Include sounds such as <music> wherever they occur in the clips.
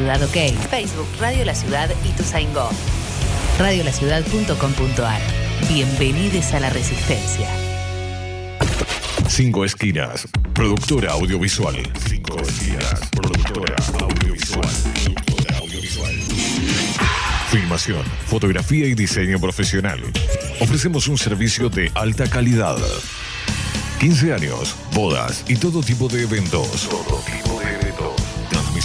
Ciudad OK. Facebook Radio La Ciudad y Tuzaingó. Radiolaciudad.com.ar. Bienvenidos a la Resistencia. Cinco Esquinas, productora audiovisual. Cinco Esquinas, productora audiovisual. Productora audiovisual. Filmación, fotografía y diseño profesional. Ofrecemos un servicio de alta calidad. 15 años, bodas y todo tipo de eventos. Todo tipo de eventos.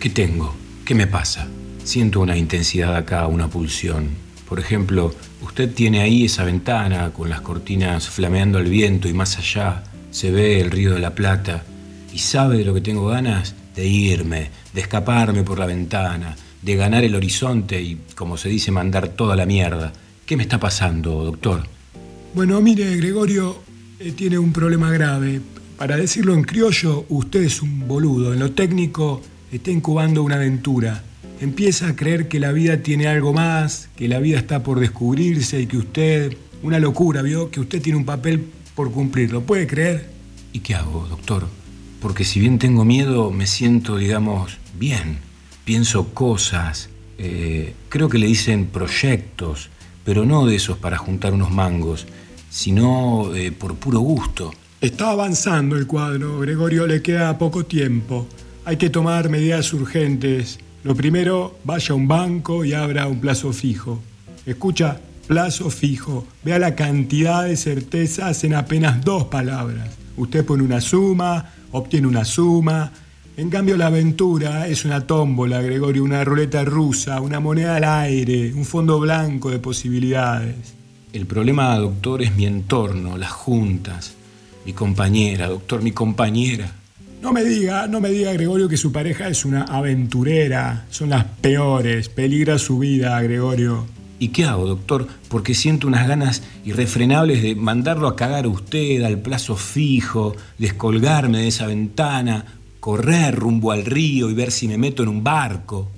¿qué tengo? ¿Qué me pasa? Siento una intensidad acá, una pulsión. Por ejemplo, usted tiene ahí esa ventana con las cortinas flameando al viento y más allá se ve el río de la Plata. Y sabe de lo que tengo ganas de irme, de escaparme por la ventana, de ganar el horizonte y, como se dice, mandar toda la mierda. ¿Qué me está pasando, doctor? Bueno, mire, Gregorio eh, tiene un problema grave. Para decirlo en criollo, usted es un boludo. En lo técnico, está incubando una aventura. Empieza a creer que la vida tiene algo más, que la vida está por descubrirse y que usted, una locura, ¿vio? Que usted tiene un papel por cumplir. ¿Lo puede creer? ¿Y qué hago, doctor? Porque si bien tengo miedo, me siento, digamos, bien. Pienso cosas. eh, creo que le dicen proyectos, pero no de esos para juntar unos mangos, sino eh, por puro gusto. Está avanzando el cuadro, Gregorio, le queda poco tiempo. Hay que tomar medidas urgentes. Lo primero, vaya a un banco y abra un plazo fijo. Escucha, plazo fijo. Vea la cantidad de certezas en apenas dos palabras. Usted pone una suma, obtiene una suma. En cambio, la aventura es una tómbola, Gregorio, una ruleta rusa, una moneda al aire, un fondo blanco de posibilidades. El problema, doctor, es mi entorno, las juntas. Mi compañera, doctor, mi compañera. No me diga, no me diga, Gregorio, que su pareja es una aventurera. Son las peores. Peligra su vida, Gregorio. ¿Y qué hago, doctor? Porque siento unas ganas irrefrenables de mandarlo a cagar a usted al plazo fijo, descolgarme de esa ventana, correr rumbo al río y ver si me meto en un barco.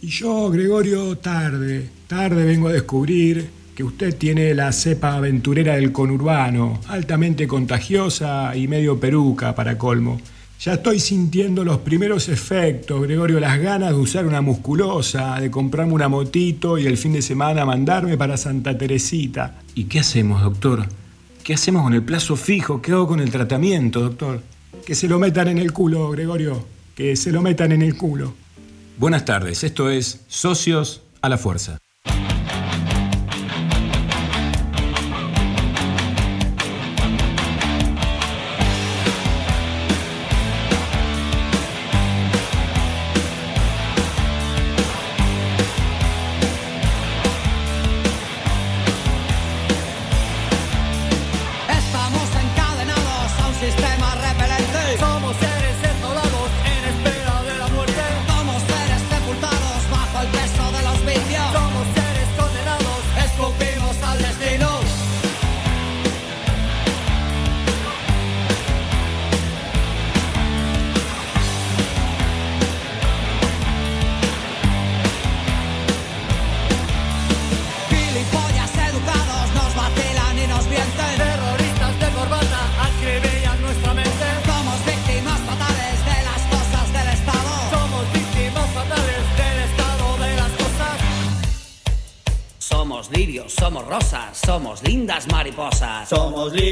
Y yo, Gregorio, tarde, tarde vengo a descubrir que usted tiene la cepa aventurera del conurbano, altamente contagiosa y medio peruca para colmo. Ya estoy sintiendo los primeros efectos, Gregorio, las ganas de usar una musculosa, de comprarme una motito y el fin de semana mandarme para Santa Teresita. ¿Y qué hacemos, doctor? ¿Qué hacemos con el plazo fijo? ¿Qué hago con el tratamiento, doctor? Que se lo metan en el culo, Gregorio, que se lo metan en el culo. Buenas tardes, esto es Socios a la Fuerza.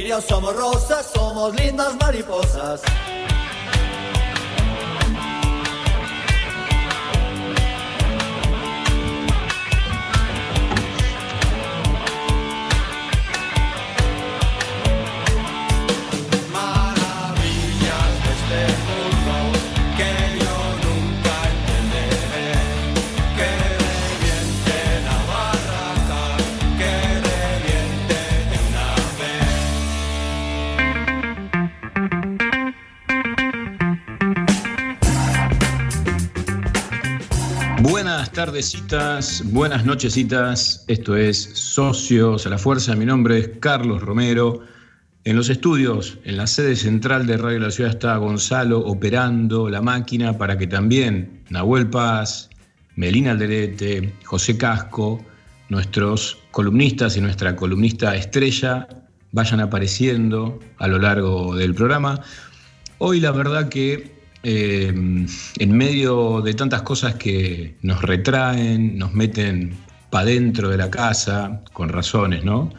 Somos lirios, somos rosas, tardecitas, buenas nochecitas. Esto es Socios a la Fuerza. Mi nombre es Carlos Romero. En los estudios, en la sede central de Radio La Ciudad, está Gonzalo operando la máquina para que también Nahuel Paz, Melina Alderete, José Casco, nuestros columnistas y nuestra columnista estrella vayan apareciendo a lo largo del programa. Hoy la verdad que eh, en medio de tantas cosas que nos retraen, nos meten para dentro de la casa, con razones, ¿no?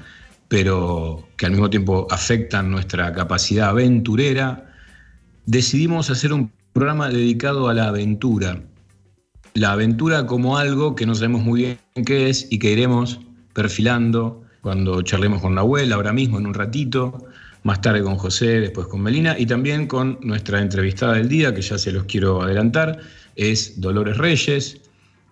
Pero que al mismo tiempo afectan nuestra capacidad aventurera, decidimos hacer un programa dedicado a la aventura. La aventura como algo que no sabemos muy bien qué es y que iremos perfilando cuando charlemos con la abuela ahora mismo en un ratito más tarde con José, después con Melina y también con nuestra entrevistada del día, que ya se los quiero adelantar, es Dolores Reyes.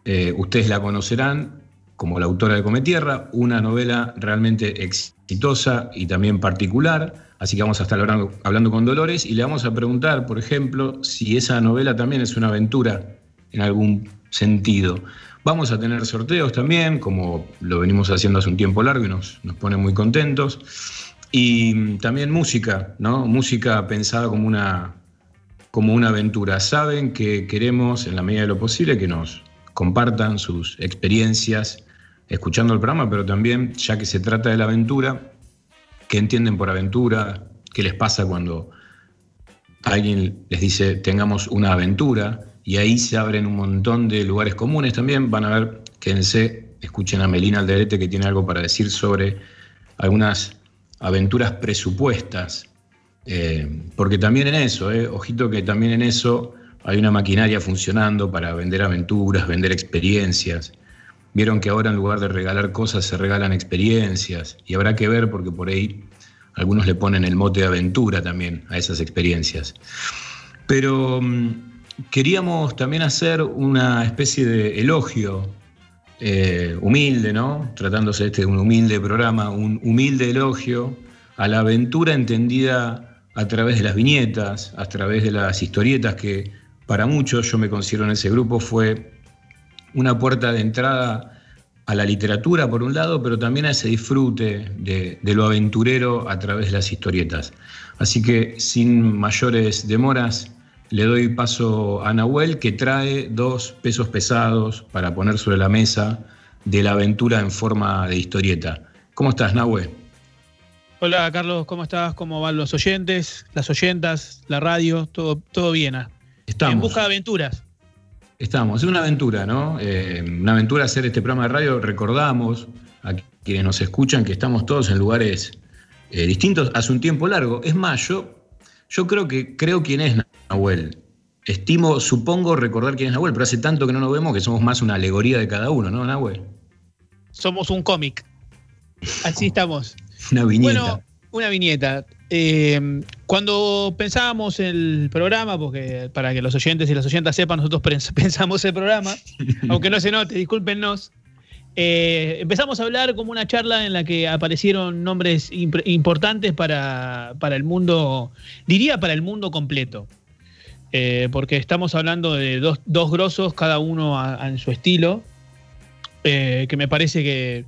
Eh, ustedes la conocerán como la autora de Cometierra, una novela realmente exitosa y también particular. Así que vamos a estar hablando, hablando con Dolores y le vamos a preguntar, por ejemplo, si esa novela también es una aventura en algún sentido. Vamos a tener sorteos también, como lo venimos haciendo hace un tiempo largo y nos, nos pone muy contentos. Y también música, ¿no? Música pensada como una, como una aventura. Saben que queremos, en la medida de lo posible, que nos compartan sus experiencias escuchando el programa, pero también, ya que se trata de la aventura, qué entienden por aventura, qué les pasa cuando alguien les dice tengamos una aventura, y ahí se abren un montón de lugares comunes también. Van a ver, quédense, escuchen a Melina Alderete que tiene algo para decir sobre algunas aventuras presupuestas, eh, porque también en eso, eh, ojito que también en eso hay una maquinaria funcionando para vender aventuras, vender experiencias. Vieron que ahora en lugar de regalar cosas se regalan experiencias y habrá que ver porque por ahí algunos le ponen el mote de aventura también a esas experiencias. Pero mm, queríamos también hacer una especie de elogio eh, humilde, ¿no? Tratándose este de un humilde programa, un humilde elogio a la aventura entendida a través de las viñetas, a través de las historietas, que para muchos, yo me considero en ese grupo, fue una puerta de entrada a la literatura por un lado, pero también a ese disfrute de, de, lo aventurero a través de las historietas. Así que sin mayores demoras, le doy paso a Nahuel, que trae dos pesos pesados para poner sobre la mesa de la aventura en forma de historieta. ¿Cómo estás, Nahuel? Hola, Carlos, ¿cómo estás? ¿Cómo van los oyentes, las oyentas, la radio? Todo, todo bien. ¿ah? Estamos. En busca de aventuras. Estamos, es una aventura, ¿no? Eh, una aventura hacer este programa de radio. Recordamos a quienes nos escuchan que estamos todos en lugares eh, distintos hace un tiempo largo. Es más, yo, yo creo que creo quién es Nahuel. Estimo, supongo recordar quién es Nahuel, pero hace tanto que no nos vemos que somos más una alegoría de cada uno, ¿no, Nahuel? Somos un cómic. Así estamos. una viñeta. Bueno, una viñeta. Eh, cuando pensábamos el programa, porque para que los oyentes y las oyentas sepan, nosotros <laughs> pensamos el programa, <laughs> aunque no se note, discúlpenos. Eh, empezamos a hablar como una charla en la que aparecieron nombres imp importantes para, para, el mundo, diría para el mundo completo. Eh, porque estamos hablando de dos, dos grosos, cada uno en su estilo, eh, que me parece que,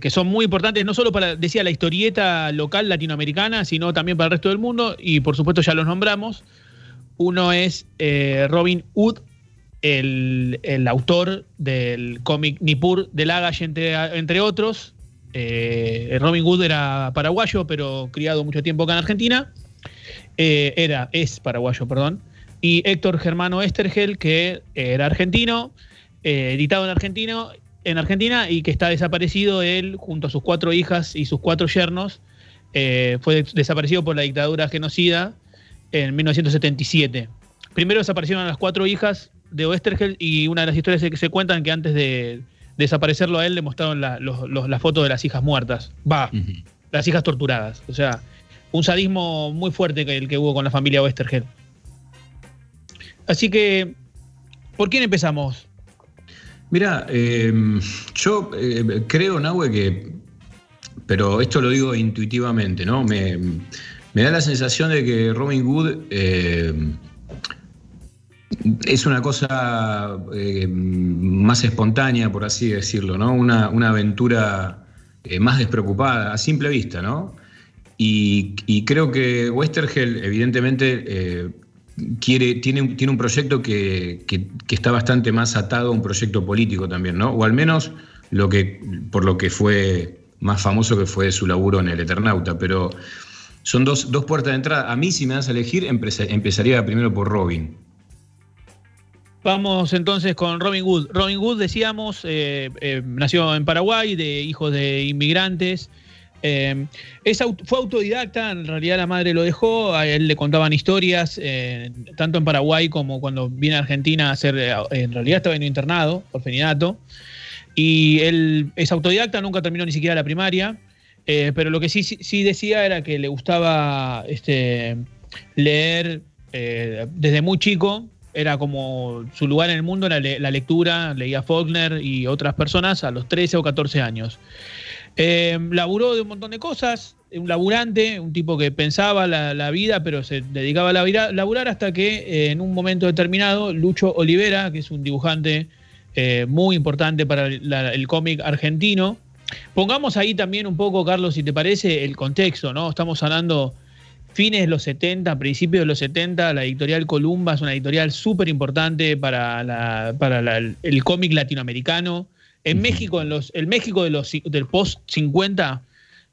que, son muy importantes, no solo para, decía, la historieta local latinoamericana, sino también para el resto del mundo, y por supuesto ya los nombramos. Uno es eh, Robin Hood, el, el, autor del cómic Nippur de Lagash, entre, entre otros. Robin Hood era paraguayo, pero criado mucho tiempo acá en Argentina. Era, es paraguayo, perdón. Y Héctor Germano Estergel, que era argentino, eh, editado en argentino, en Argentina y que está desaparecido él junto a sus cuatro hijas y sus cuatro yernos. Eh, fue desaparecido por la dictadura genocida en 1977. Primero desaparecieron las cuatro hijas de Oestergel y una de las historias que se cuentan que antes de desaparecerlo a él le mostraron la, foto de las hijas muertas. Va, las hijas torturadas. O sea, un sadismo muy fuerte que el que hubo con la familia Oestergel. Así que, ¿por quién empezamos? Mira, eh, yo eh, creo, Nahue, que, pero esto lo digo intuitivamente, ¿no? Me, da la sensación de que Robin Hood eh, es una cosa más espontánea, por así decirlo, ¿no? Una, aventura más despreocupada, a simple vista, ¿no? Y, y creo que Westergel, evidentemente, tiene, tiene un proyecto que, está bastante más atado a un proyecto político también, ¿no? O al menos lo que, por lo que fue más famoso que fue su laburo en el Eternauta, pero son dos, puertas de entrada. A mí, si me das a elegir, empezaría primero por Robin. Vamos entonces con Robin Hood. Robin Hood, decíamos, eh, eh, nació en Paraguay, de hijos de inmigrantes. Eh, fue autodidacta, en realidad la madre lo dejó, a él le contaban historias, eh, tanto en Paraguay como cuando viene a Argentina a hacer, eh, en realidad estaba en internado, por fenidato, y él es autodidacta, nunca terminó ni siquiera la primaria, pero lo que sí, decía era que le gustaba este, leer desde muy chico, era como su lugar en el mundo era la lectura, leía Faulkner y otras personas a los 13 o 14 años. Eh, laburó de un montón de cosas, un laburante, un tipo que pensaba la, vida, pero se dedicaba a laburar hasta que eh, en un momento determinado Lucho Olivera, que es un dibujante eh, muy importante para el cómic argentino, pongamos ahí también un poco, Carlos, si te parece, el contexto, ¿no? Estamos hablando fines de los 70, principios de los 70, la editorial Columba es una editorial súper importante para, para el cómic latinoamericano. En México, en los, el México de los, del post-50,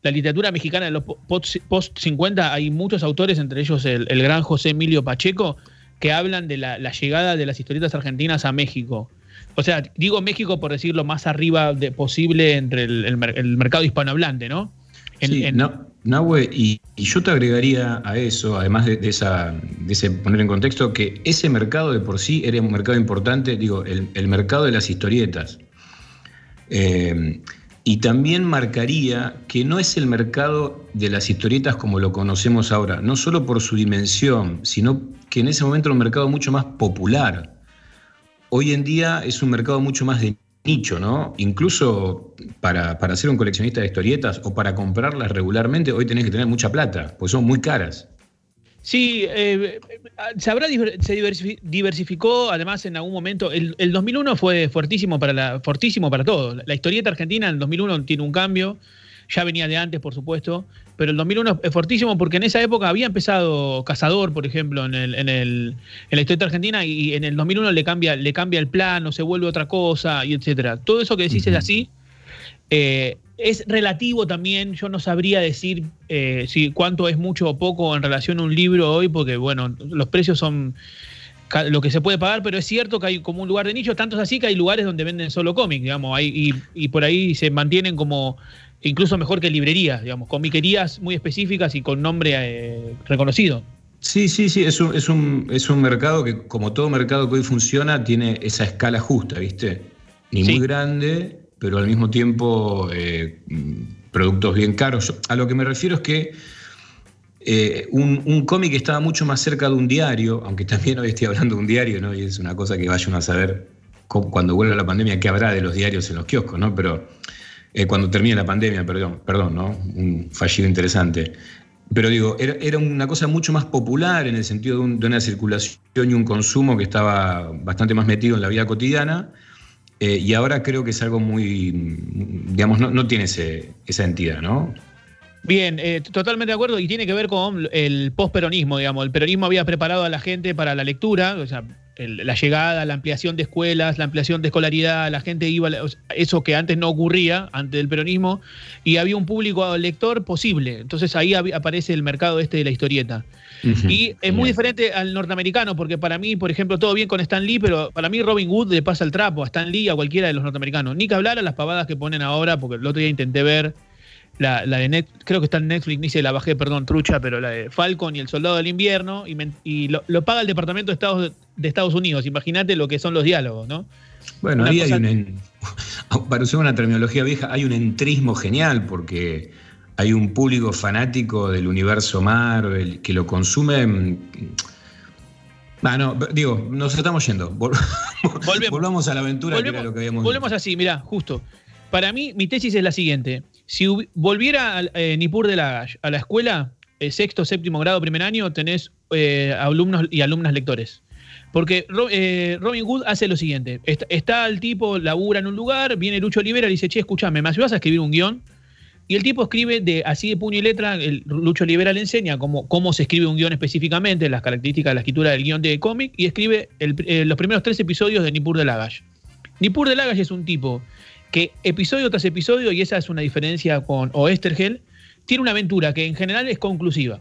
la literatura mexicana de los post-50, hay muchos autores, entre ellos el, gran José Emilio Pacheco, que hablan de la, llegada de las historietas argentinas a México. O sea, digo México por decirlo más arriba de, posible entre el, mercado hispanohablante, ¿no? sí, no, y, yo te agregaría a eso, además de, esa, de ese poner en contexto, que ese mercado de por sí era un mercado importante, digo, el mercado de las historietas. Eh, y también marcaría que no es el mercado de las historietas como lo conocemos ahora, no solo por su dimensión, sino que en ese momento era un mercado mucho más popular. Hoy en día es un mercado mucho más de nicho, ¿no? Incluso para, para ser un coleccionista de historietas o para comprarlas regularmente, hoy tenés que tener mucha plata, pues son muy caras. Sí, eh, se, habrá, se diversificó además en algún momento. El, 2001 fue fuertísimo para, la, fortísimo para todo. La historieta argentina en el 2001 tiene un cambio, ya venía de antes, por supuesto, pero el 2001 es fortísimo porque en esa época había empezado Cazador, por ejemplo, en, el, en, el, en la historieta argentina y en el 2001 le cambia, le cambia el plano, se vuelve otra cosa, y etcétera. Todo eso que decís es así. Eh, es relativo también, yo no sabría decir eh, si cuánto es mucho o poco en relación a un libro hoy, porque bueno, los precios son lo que se puede pagar, pero es cierto que hay como un lugar de nicho, tanto es así que hay lugares donde venden solo cómics, digamos, hay, y, por ahí se mantienen como incluso mejor que librerías, digamos, comiquerías muy específicas y con nombre eh, reconocido. Sí, sí, sí, es un, es, un, es un mercado que, como todo mercado que hoy funciona, tiene esa escala justa, ¿viste? Ni muy grande, pero al mismo tiempo eh, productos bien caros. A lo que me refiero es que eh, un, cómic estaba mucho más cerca de un diario, aunque también hoy estoy hablando de un diario, ¿no? Y es una cosa que vaya uno a saber cuando vuelva la pandemia qué habrá de los diarios en los kioscos, ¿no? Pero eh, cuando termine la pandemia, perdón, perdón, ¿no? Un fallido interesante. Pero digo, era, una cosa mucho más popular en el sentido de, una circulación y un consumo que estaba bastante más metido en la vida cotidiana eh, y ahora creo que es algo muy, digamos, no, tiene esa entidad, ¿no? Bien, eh, totalmente de acuerdo y tiene que ver con el posperonismo, digamos. El peronismo había preparado a la gente para la lectura, o sea, la llegada, la ampliación de escuelas, la ampliación de escolaridad, la gente iba, eso que antes no ocurría, antes del peronismo, y había un público lector posible. Entonces ahí aparece el mercado este de la historieta. Y es muy diferente al norteamericano, porque para mí, por ejemplo, todo bien con Stan Lee, pero para mí Robin Hood le pasa el trapo a Stan Lee, a cualquiera de los norteamericanos. Ni que hablar a las pavadas que ponen ahora, porque el otro día intenté ver la, de Net, creo que está en Netflix, ni se la bajé, perdón, trucha, pero la de Falcon y el Soldado del Invierno, y, lo, paga el Departamento de Estados, de Estados Unidos. Imagínate lo que son los diálogos, ¿no? Bueno, ahí hay un, <laughs> para usar una terminología vieja, hay un entrismo genial, porque hay un público fanático del universo Marvel que lo consume. Bueno, ah, digo, nos estamos yendo. <laughs> Volvemos a la aventura volvemos, que lo que habíamos Volvemos así, mirá, justo. Para mí, mi tesis es la siguiente. Si volviera eh, Nipur de Lagash a la escuela, eh, sexto, séptimo grado, primer año, tenés eh, alumnos y alumnas lectores. Porque Robin Hood hace lo siguiente: está, el tipo, labura en un lugar, viene Lucho Olivera y dice, che, escúchame, ¿me ayudas a escribir un guion? Y el tipo escribe de así de puño y letra, el Lucho Olivera le enseña cómo, se escribe un guion específicamente, las características de la escritura del guion de cómic, y escribe los primeros tres episodios de Nipur de Lagash. Nipur de Lagash es un tipo que episodio tras episodio, y esa es una diferencia con Oestergel, tiene una aventura que en general es conclusiva.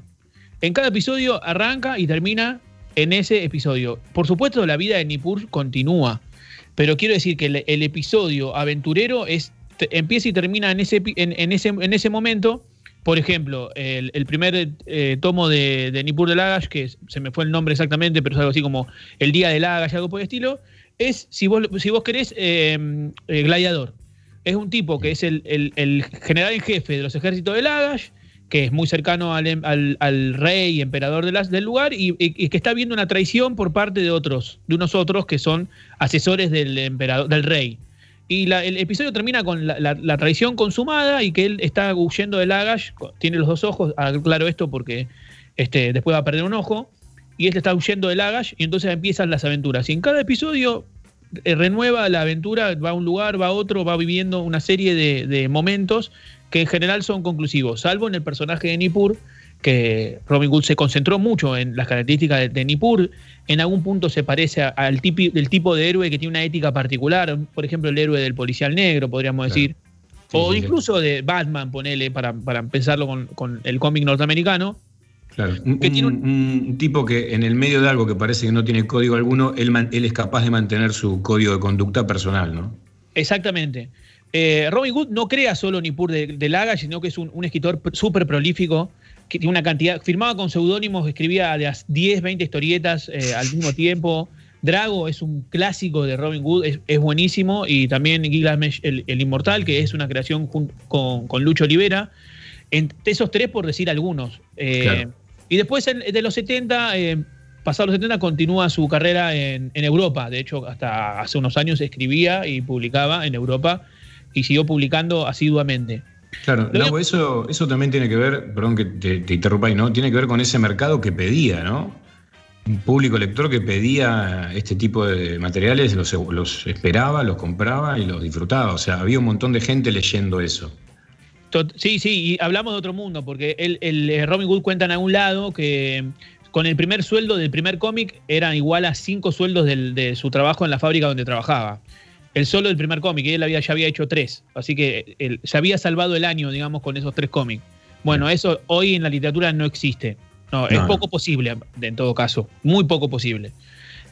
En cada episodio arranca y termina en ese episodio. Por supuesto, la vida de Nippur continúa, pero quiero decir que el, episodio aventurero es, empieza y termina en ese, en, ese, en ese momento. Por ejemplo, el, primer eh, tomo de, de Nippur de Lagash, que se me fue el nombre exactamente, pero es algo así como El Día de Lagash, algo por el estilo, es, si vos, si vos querés, eh, eh, Gladiador es un tipo que es el, general en jefe de los ejércitos de Lagash, que es muy cercano al, rey y emperador de del lugar, y, que está viendo una traición por parte de otros, de unos otros que son asesores del emperador, del rey. Y el episodio termina con la, traición consumada y que él está huyendo de Lagash, tiene los dos ojos, ah, claro esto porque este, después va a perder un ojo, y él está huyendo de Lagash y entonces empiezan las aventuras. Y en cada episodio eh, renueva la aventura, va a un lugar, va a otro, va viviendo una serie de, momentos que en general son conclusivos, salvo en el personaje de Nippur, que Robin Hood se concentró mucho en las características de, Nippur, en algún punto se parece al del tipo de héroe que tiene una ética particular, por ejemplo el héroe del policial negro, podríamos decir, o incluso de Batman, ponele, para, para empezarlo con el cómic norteamericano, Claro, un, tipo que en el medio de algo que parece que no tiene código alguno, él, él es capaz de mantener su código de conducta personal, ¿no? Exactamente. Eh, Robin Hood no crea solo Nippur de, de Laga, sino que es un, escritor súper prolífico, que tiene una cantidad, firmaba con seudónimos, escribía de 10, 20 historietas eh, al mismo tiempo. Drago es un clásico de Robin Hood, es, buenísimo, y también Gilgamesh el, el, Inmortal, que es una creación con, con, Lucho Olivera. Entre esos tres, por decir algunos. Eh, y después de los 70, eh, pasados los 70, continúa su carrera en, Europa. De hecho, hasta hace unos años escribía y publicaba en Europa y siguió publicando asiduamente. Claro, eso, eso también tiene que ver, perdón que te, interrumpa ahí, ¿no? Tiene que ver con ese mercado que pedía, ¿no? Un público lector que pedía este tipo de materiales, los, los esperaba, los compraba y los disfrutaba. O sea, había un montón de gente leyendo eso. Sí, sí, y hablamos de otro mundo, porque el, el eh, Robin Hood cuentan a un lado que con el primer sueldo del primer cómic eran igual a cinco sueldos de su trabajo en la fábrica donde trabajaba. El solo del primer cómic, y él había, ya había hecho tres. Así que él, se había salvado el año, digamos, con esos tres cómics. Bueno, eso hoy en la literatura no existe. No, es poco posible, en todo caso. Muy poco posible.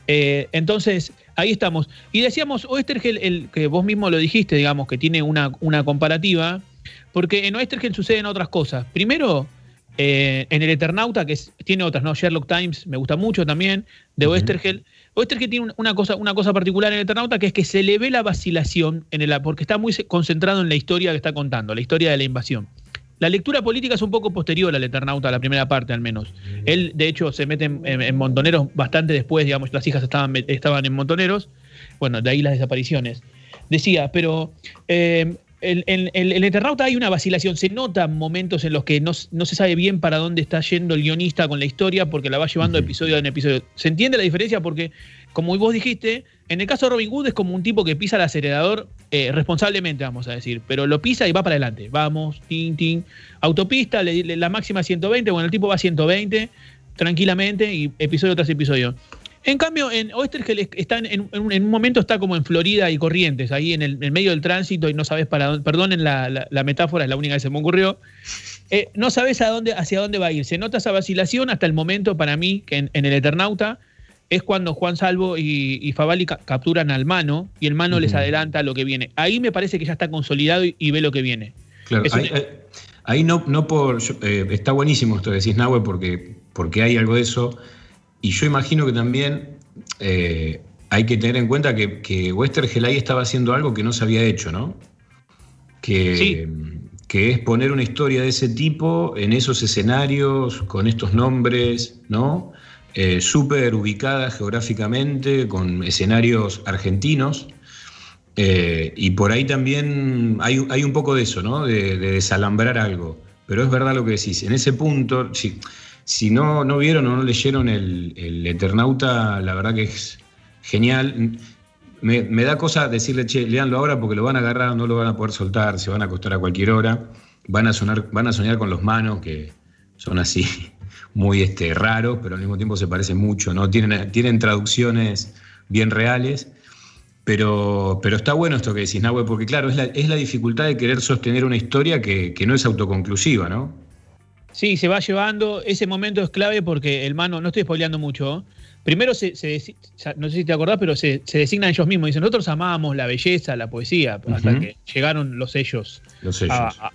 Eh, entonces, ahí estamos. Y decíamos, Oestergel, el, que vos mismo lo dijiste, digamos, que tiene una, una comparativa porque en Oestergel suceden otras cosas. Primero, eh, en el Eternauta, que tiene otras, ¿no? Sherlock Times me gusta mucho también, de Oestergel. Oestergel tiene una cosa, una cosa particular en el Eternauta, que es que se le ve la vacilación, en el, porque está muy concentrado en la historia que está contando, la historia de la invasión. La lectura política es un poco posterior al Eternauta, la primera parte al menos. Él, de hecho, se mete en, Montoneros bastante después, digamos, las hijas estaban, estaban en Montoneros. Bueno, de ahí las desapariciones. Decía, pero eh, en, el Eternauta hay una vacilación, se notan momentos en los que no, se sabe bien para dónde está yendo el guionista con la historia porque la va llevando episodio en episodio. ¿Se entiende la diferencia? Porque, como vos dijiste, en el caso de Robin Hood es como un tipo que pisa el acelerador eh, responsablemente, vamos a decir, pero lo pisa y va para adelante. Vamos, tin, tin. Autopista, la máxima 120, bueno, el tipo va a 120 tranquilamente y episodio tras episodio. En cambio, en Oestergel está en, un momento está como en Florida y Corrientes, ahí en el, medio del tránsito y no sabes para dónde, perdonen la, metáfora, es la única que se me ocurrió, eh, no sabes a dónde, hacia dónde va a ir. Se nota esa vacilación hasta el momento para mí que en, el Eternauta es cuando Juan Salvo y, Favali capturan al mano y el mano les adelanta lo que viene. Ahí me parece que ya está consolidado y, ve lo que viene. Claro, ahí, no, no por. Eh, está buenísimo esto que decís, Nahue, porque, porque hay algo de eso y yo imagino que también eh, hay que tener en cuenta que, que Westergel ahí estaba haciendo algo que no se había hecho, ¿no? Que, que es poner una historia de ese tipo en esos escenarios, con estos nombres, ¿no? Eh, súper ubicada geográficamente, con escenarios argentinos. Eh, y por ahí también hay, un poco de eso, ¿no? De, de, desalambrar algo. Pero es verdad lo que decís. En ese punto, sí, si no, no vieron o no leyeron el, Eternauta, la verdad que es genial. Me, da cosa decirle, che, leanlo ahora porque lo van a agarrar, no lo van a poder soltar, se van a acostar a cualquier hora. Van a, sonar, van a soñar con los manos, que son así <laughs> muy este, raros, pero al mismo tiempo se parecen mucho, ¿no? Tienen, tienen traducciones bien reales. Pero, pero está bueno esto que decís, Nahue, porque claro, es la, es la dificultad de querer sostener una historia que, que no es autoconclusiva, ¿no? Sí, se va llevando. Ese momento es clave porque el mano, no estoy spoileando mucho. Primero, se, no sé si te acordás, pero se, designan ellos mismos. Dicen, nosotros amábamos la belleza, la poesía, hasta que llegaron los sellos,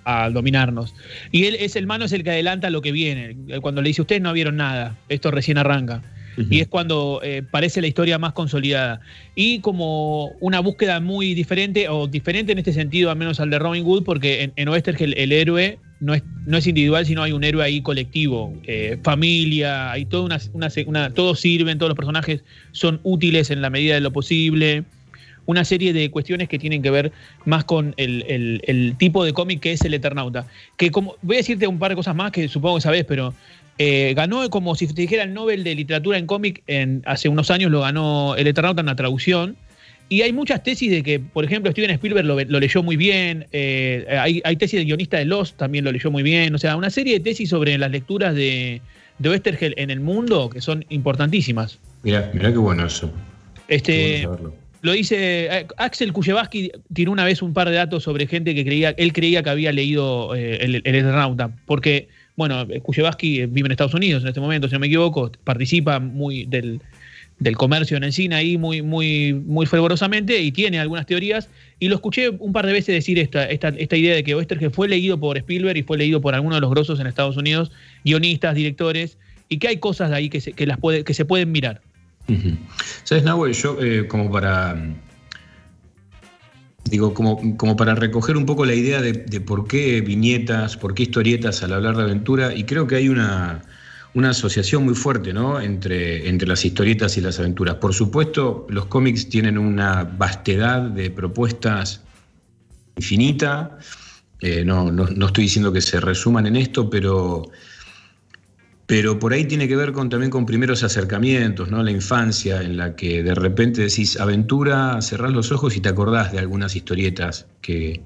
A, dominarnos. Y él es el mano, es el que adelanta lo que viene. Cuando le dice, ustedes no vieron nada, esto recién arranca. Y es cuando eh, parece la historia más consolidada. Y como una búsqueda muy diferente, o diferente en este sentido, al menos al de Robin Hood, porque en, en Oestergel el héroe no es, no es individual, sino hay un héroe ahí colectivo, eh, familia, hay toda una, una, todos sirven, todos los personajes son útiles en la medida de lo posible. Una serie de cuestiones que tienen que ver más con el, tipo de cómic que es el Eternauta. Que como, voy a decirte un par de cosas más que supongo que sabes, pero eh, ganó como si te dijera el Nobel de Literatura en cómic en, hace unos años, lo ganó el Eternauta en la traducción y hay muchas tesis de que, por ejemplo, Steven Spielberg lo, leyó muy bien, eh, hay, tesis de guionista de Lost también lo leyó muy bien, o sea, una serie de tesis sobre las lecturas de, de Westergel en el mundo que son importantísimas. Mira, mira qué bueno eso. Este, lo dice eh, Axel Kuchevaski tiró una vez un par de datos sobre gente que creía, él creía que había leído eh, el, el Eternauta, porque, bueno, Kuchevaski vive en Estados Unidos en este momento, si no me equivoco, participa muy del del comercio en Encina ahí muy, muy, muy fervorosamente y tiene algunas teorías. Y lo escuché un par de veces decir esta, esta, esta idea de que Oestergel fue leído por Spielberg y fue leído por algunos de los grosos en Estados Unidos, guionistas, directores, y que hay cosas de ahí que se, que las puede, que se pueden mirar. ¿Sabes, Nahuel? Yo, eh, como para. Digo, como, como para recoger un poco la idea de, de por qué viñetas, por qué historietas al hablar de aventura, y creo que hay una una asociación muy fuerte ¿no? entre, entre las historietas y las aventuras. Por supuesto, los cómics tienen una vastedad de propuestas infinita. Eh, no, estoy diciendo que se resuman en esto, pero, pero por ahí tiene que ver con, también con primeros acercamientos, ¿no? la infancia, en la que de repente decís aventura, cerrás los ojos y te acordás de algunas historietas que,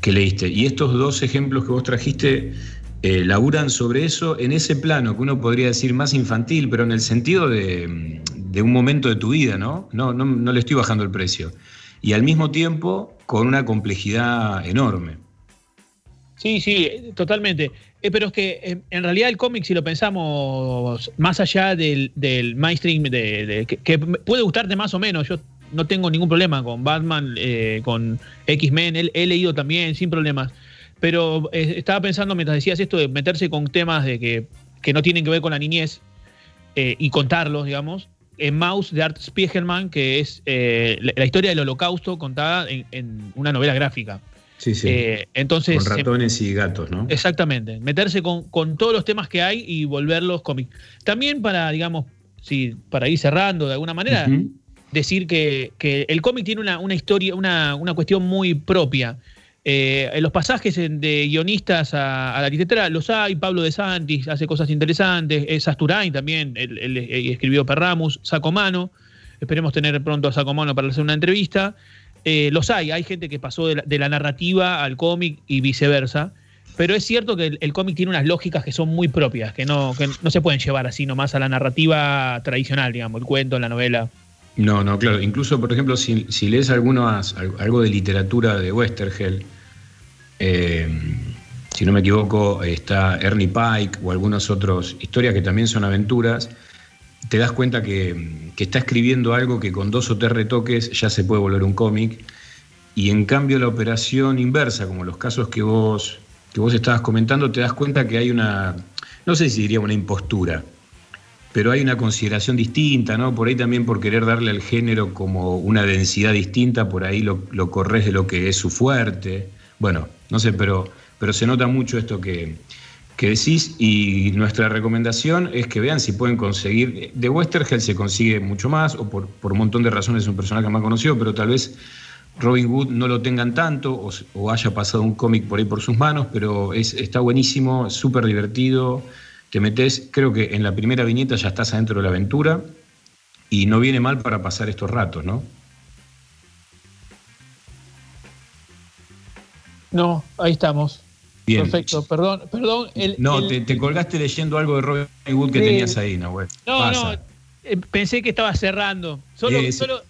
que leíste. Y estos dos ejemplos que vos trajiste eh, laburan sobre eso en ese plano que uno podría decir más infantil, pero en el sentido de, un momento de tu vida, ¿no? No, ¿no? le estoy bajando el precio. Y al mismo tiempo con una complejidad enorme. Sí, sí, totalmente. Eh, pero es que eh, en realidad el cómic, si lo pensamos más allá del, mainstream, de, que, puede gustarte más o menos, yo no tengo ningún problema con Batman, con X-Men, he leído también sin problemas. Pero eh, estaba pensando mientras decías esto de meterse con temas de que, no tienen que ver con la niñez eh, y contarlos, digamos. En Mouse de Art Spiegelman, que es eh, la, historia del holocausto contada en, una novela gráfica. Sí, sí. entonces, con ratones y gatos, ¿no? Exactamente. Meterse con, todos los temas que hay y volverlos cómics. También para, digamos, sí, para ir cerrando de alguna manera, decir que, el cómic tiene una, una historia, una, una, cuestión muy propia. Eh, los pasajes de guionistas a, la literatura los hay, Pablo de Santis hace cosas interesantes, es Asturain también, él, escribió Perramus, Sacomano, esperemos tener pronto a Sacomano para hacer una entrevista. Eh, los hay, hay gente que pasó de la, narrativa al cómic y viceversa. pero es cierto que el, cómic tiene unas lógicas que son muy propias, que no, que no se pueden llevar así nomás a la narrativa tradicional, digamos, el cuento, la novela. No, no, claro. Incluso, por ejemplo, si, lees algunos, algo de literatura de Westergel, eh, si no me equivoco, está Ernie Pike o algunas otras historias que también son aventuras, te das cuenta que, que, está escribiendo algo que con dos o tres retoques ya se puede volver un cómic. Y en cambio la operación inversa, como los casos que vos, que vos estabas comentando, te das cuenta que hay una, no sé si diría una impostura, pero hay una consideración distinta, ¿no? Por ahí también por querer darle al género como una densidad distinta, por ahí lo, lo corres de lo que es su fuerte. Bueno, no sé, pero, pero se nota mucho esto que, decís y nuestra recomendación es que vean si pueden conseguir, de Westergel se consigue mucho más, o por, un montón de razones es un personaje más conocido, pero tal vez Robin Hood no lo tengan tanto o, haya pasado un cómic por ahí por sus manos, pero es, está buenísimo, súper divertido te metes, creo que en la primera viñeta ya estás adentro de la aventura y no viene mal para pasar estos ratos, ¿no? No, ahí estamos. Bien. Perfecto, perdón, perdón. no, te, colgaste leyendo algo de Robin Hood que tenías ahí, ¿no? no, no, eh, pensé que estaba cerrando. Solo, solo,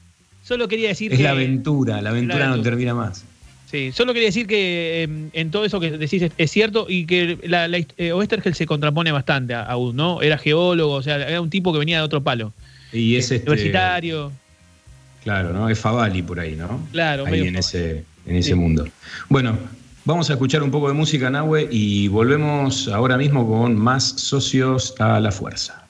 solo quería decir es la aventura, la aventura no termina más. Sí, solo quería decir que em, en todo eso que decís es, cierto y que la, eh, Oestergel se contrapone bastante a, a ¿no? Era geólogo, o sea, era un tipo que venía de otro palo. Y es este, universitario. Claro, ¿no? Es Favali por ahí, ¿no? Claro, ahí en ese, en ese mundo. Bueno, vamos a escuchar un poco de música, Nahue, y volvemos ahora mismo con más socios a la fuerza.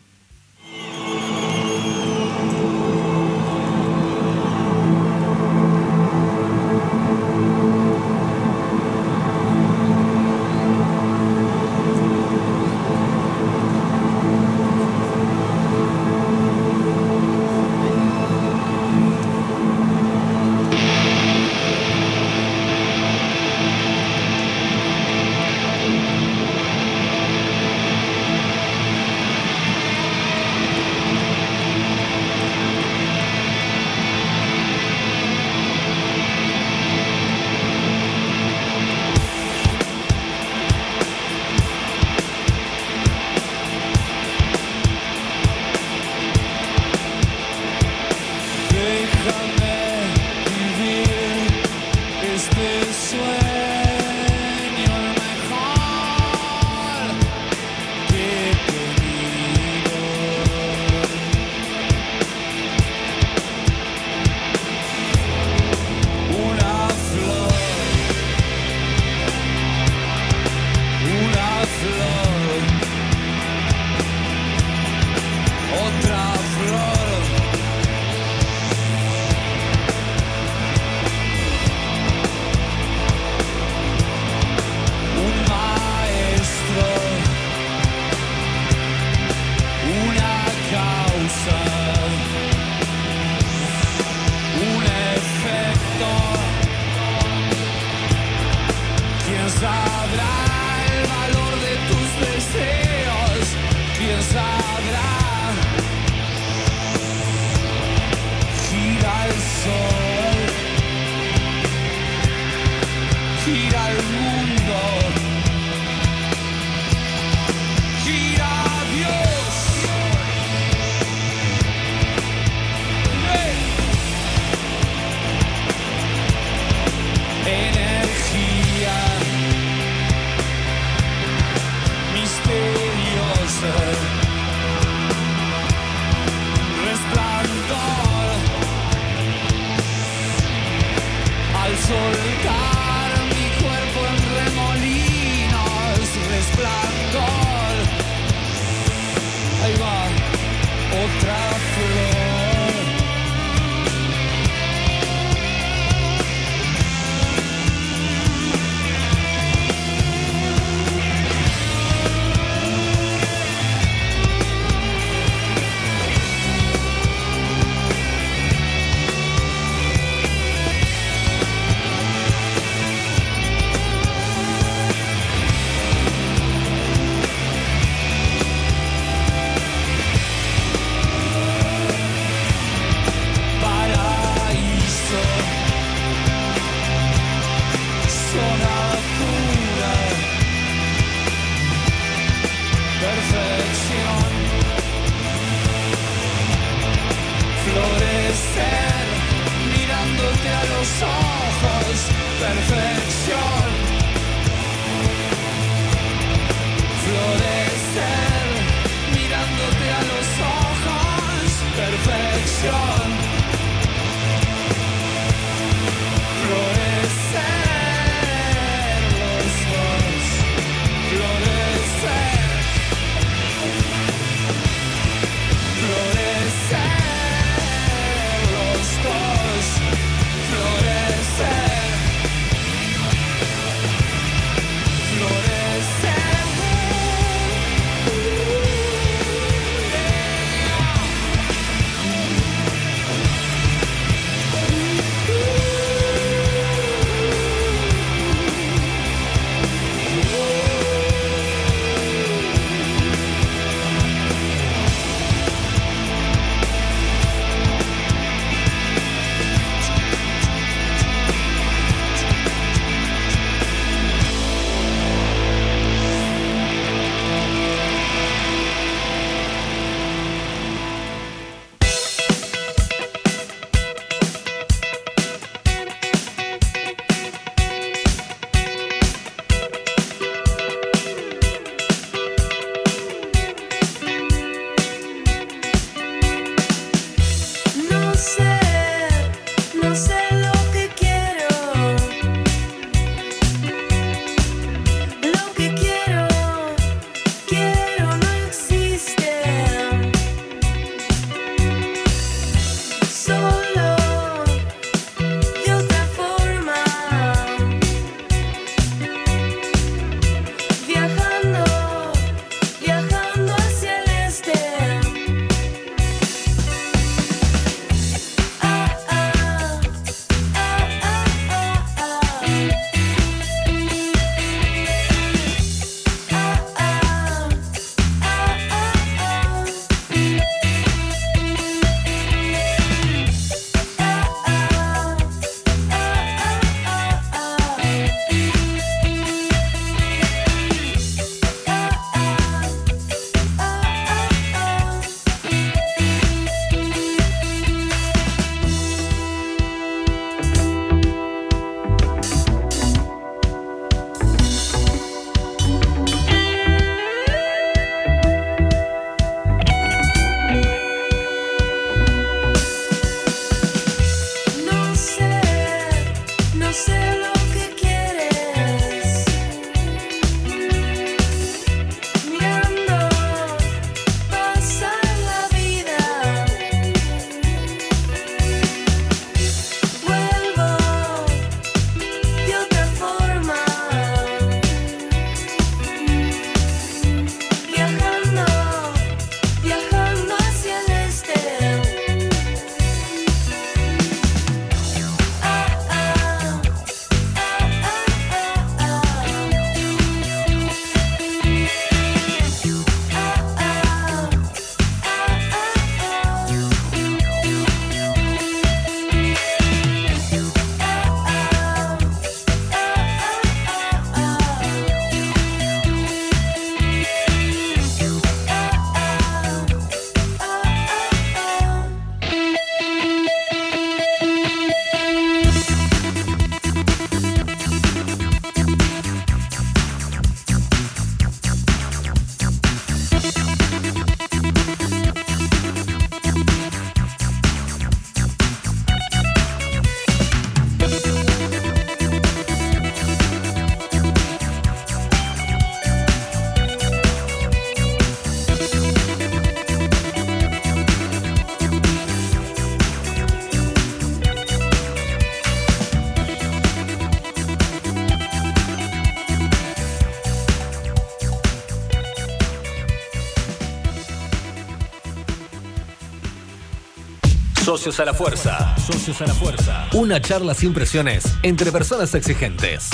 Socios a la fuerza. Socios a la fuerza. Una charla sin presiones entre personas exigentes.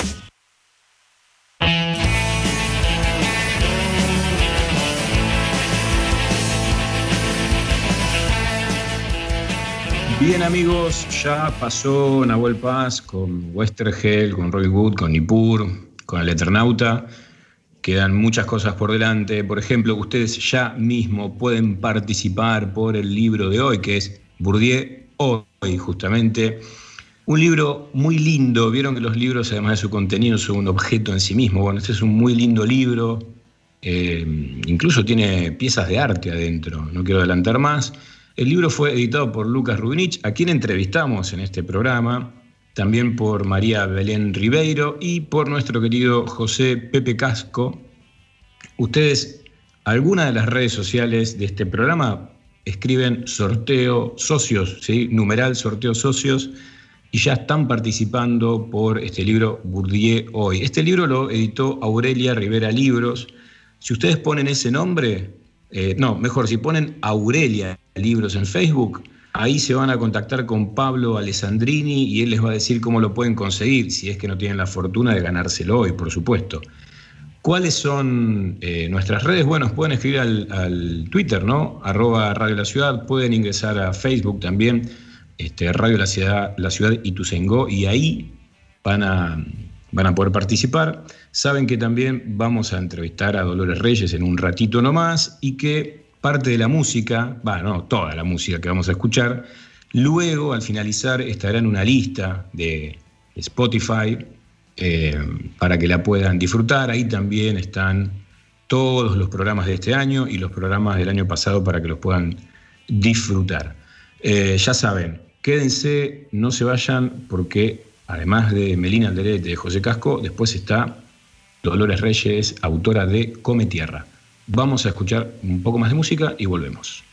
Bien amigos, ya pasó Nahuel Paz con Westergel, con Roy Wood, con Nippur, con el Eternauta. Quedan muchas cosas por delante. Por ejemplo, ustedes ya mismo pueden participar por el libro de hoy, que es Bourdieu hoy, justamente. Un libro muy lindo, vieron que los libros, además de su contenido, son un objeto en sí mismo. Bueno, este es un muy lindo libro, eh, incluso tiene piezas de arte adentro, no quiero adelantar más. El libro fue editado por Lucas Rubinich, a quien entrevistamos en este programa, también por María Belén Ribeiro y por nuestro querido José Pepe Casco. Ustedes, alguna de las redes sociales de este programa, escriben sorteo socios, ¿sí? numeral sorteo socios, y ya están participando por este libro Bourdieu hoy. Este libro lo editó Aurelia Rivera Libros. Si ustedes ponen ese nombre, eh, no, mejor, si ponen Aurelia Libros en Facebook, ahí se van a contactar con Pablo Alessandrini y él les va a decir cómo lo pueden conseguir, si es que no tienen la fortuna de ganárselo hoy, por supuesto. ¿Cuáles son eh, nuestras redes? Bueno, pueden escribir al, Twitter, ¿no? Arroba Radio La Ciudad, pueden ingresar a Facebook también este, Radio La Ciudad, La Ciudad y ahí van a, van a poder participar. Saben que también vamos a entrevistar a Dolores Reyes en un ratito nomás y que parte de la música, bueno, no, toda la música que vamos a escuchar, luego al finalizar estará en una lista de Spotify eh, para que la puedan disfrutar. Ahí también están todos los programas de este año y los programas del año pasado para que los puedan disfrutar. Eh, ya saben, quédense, no se vayan, porque además de Melina Alderete de José Casco, después está Dolores Reyes, autora de Come Tierra. Vamos a escuchar un poco más de música y volvemos.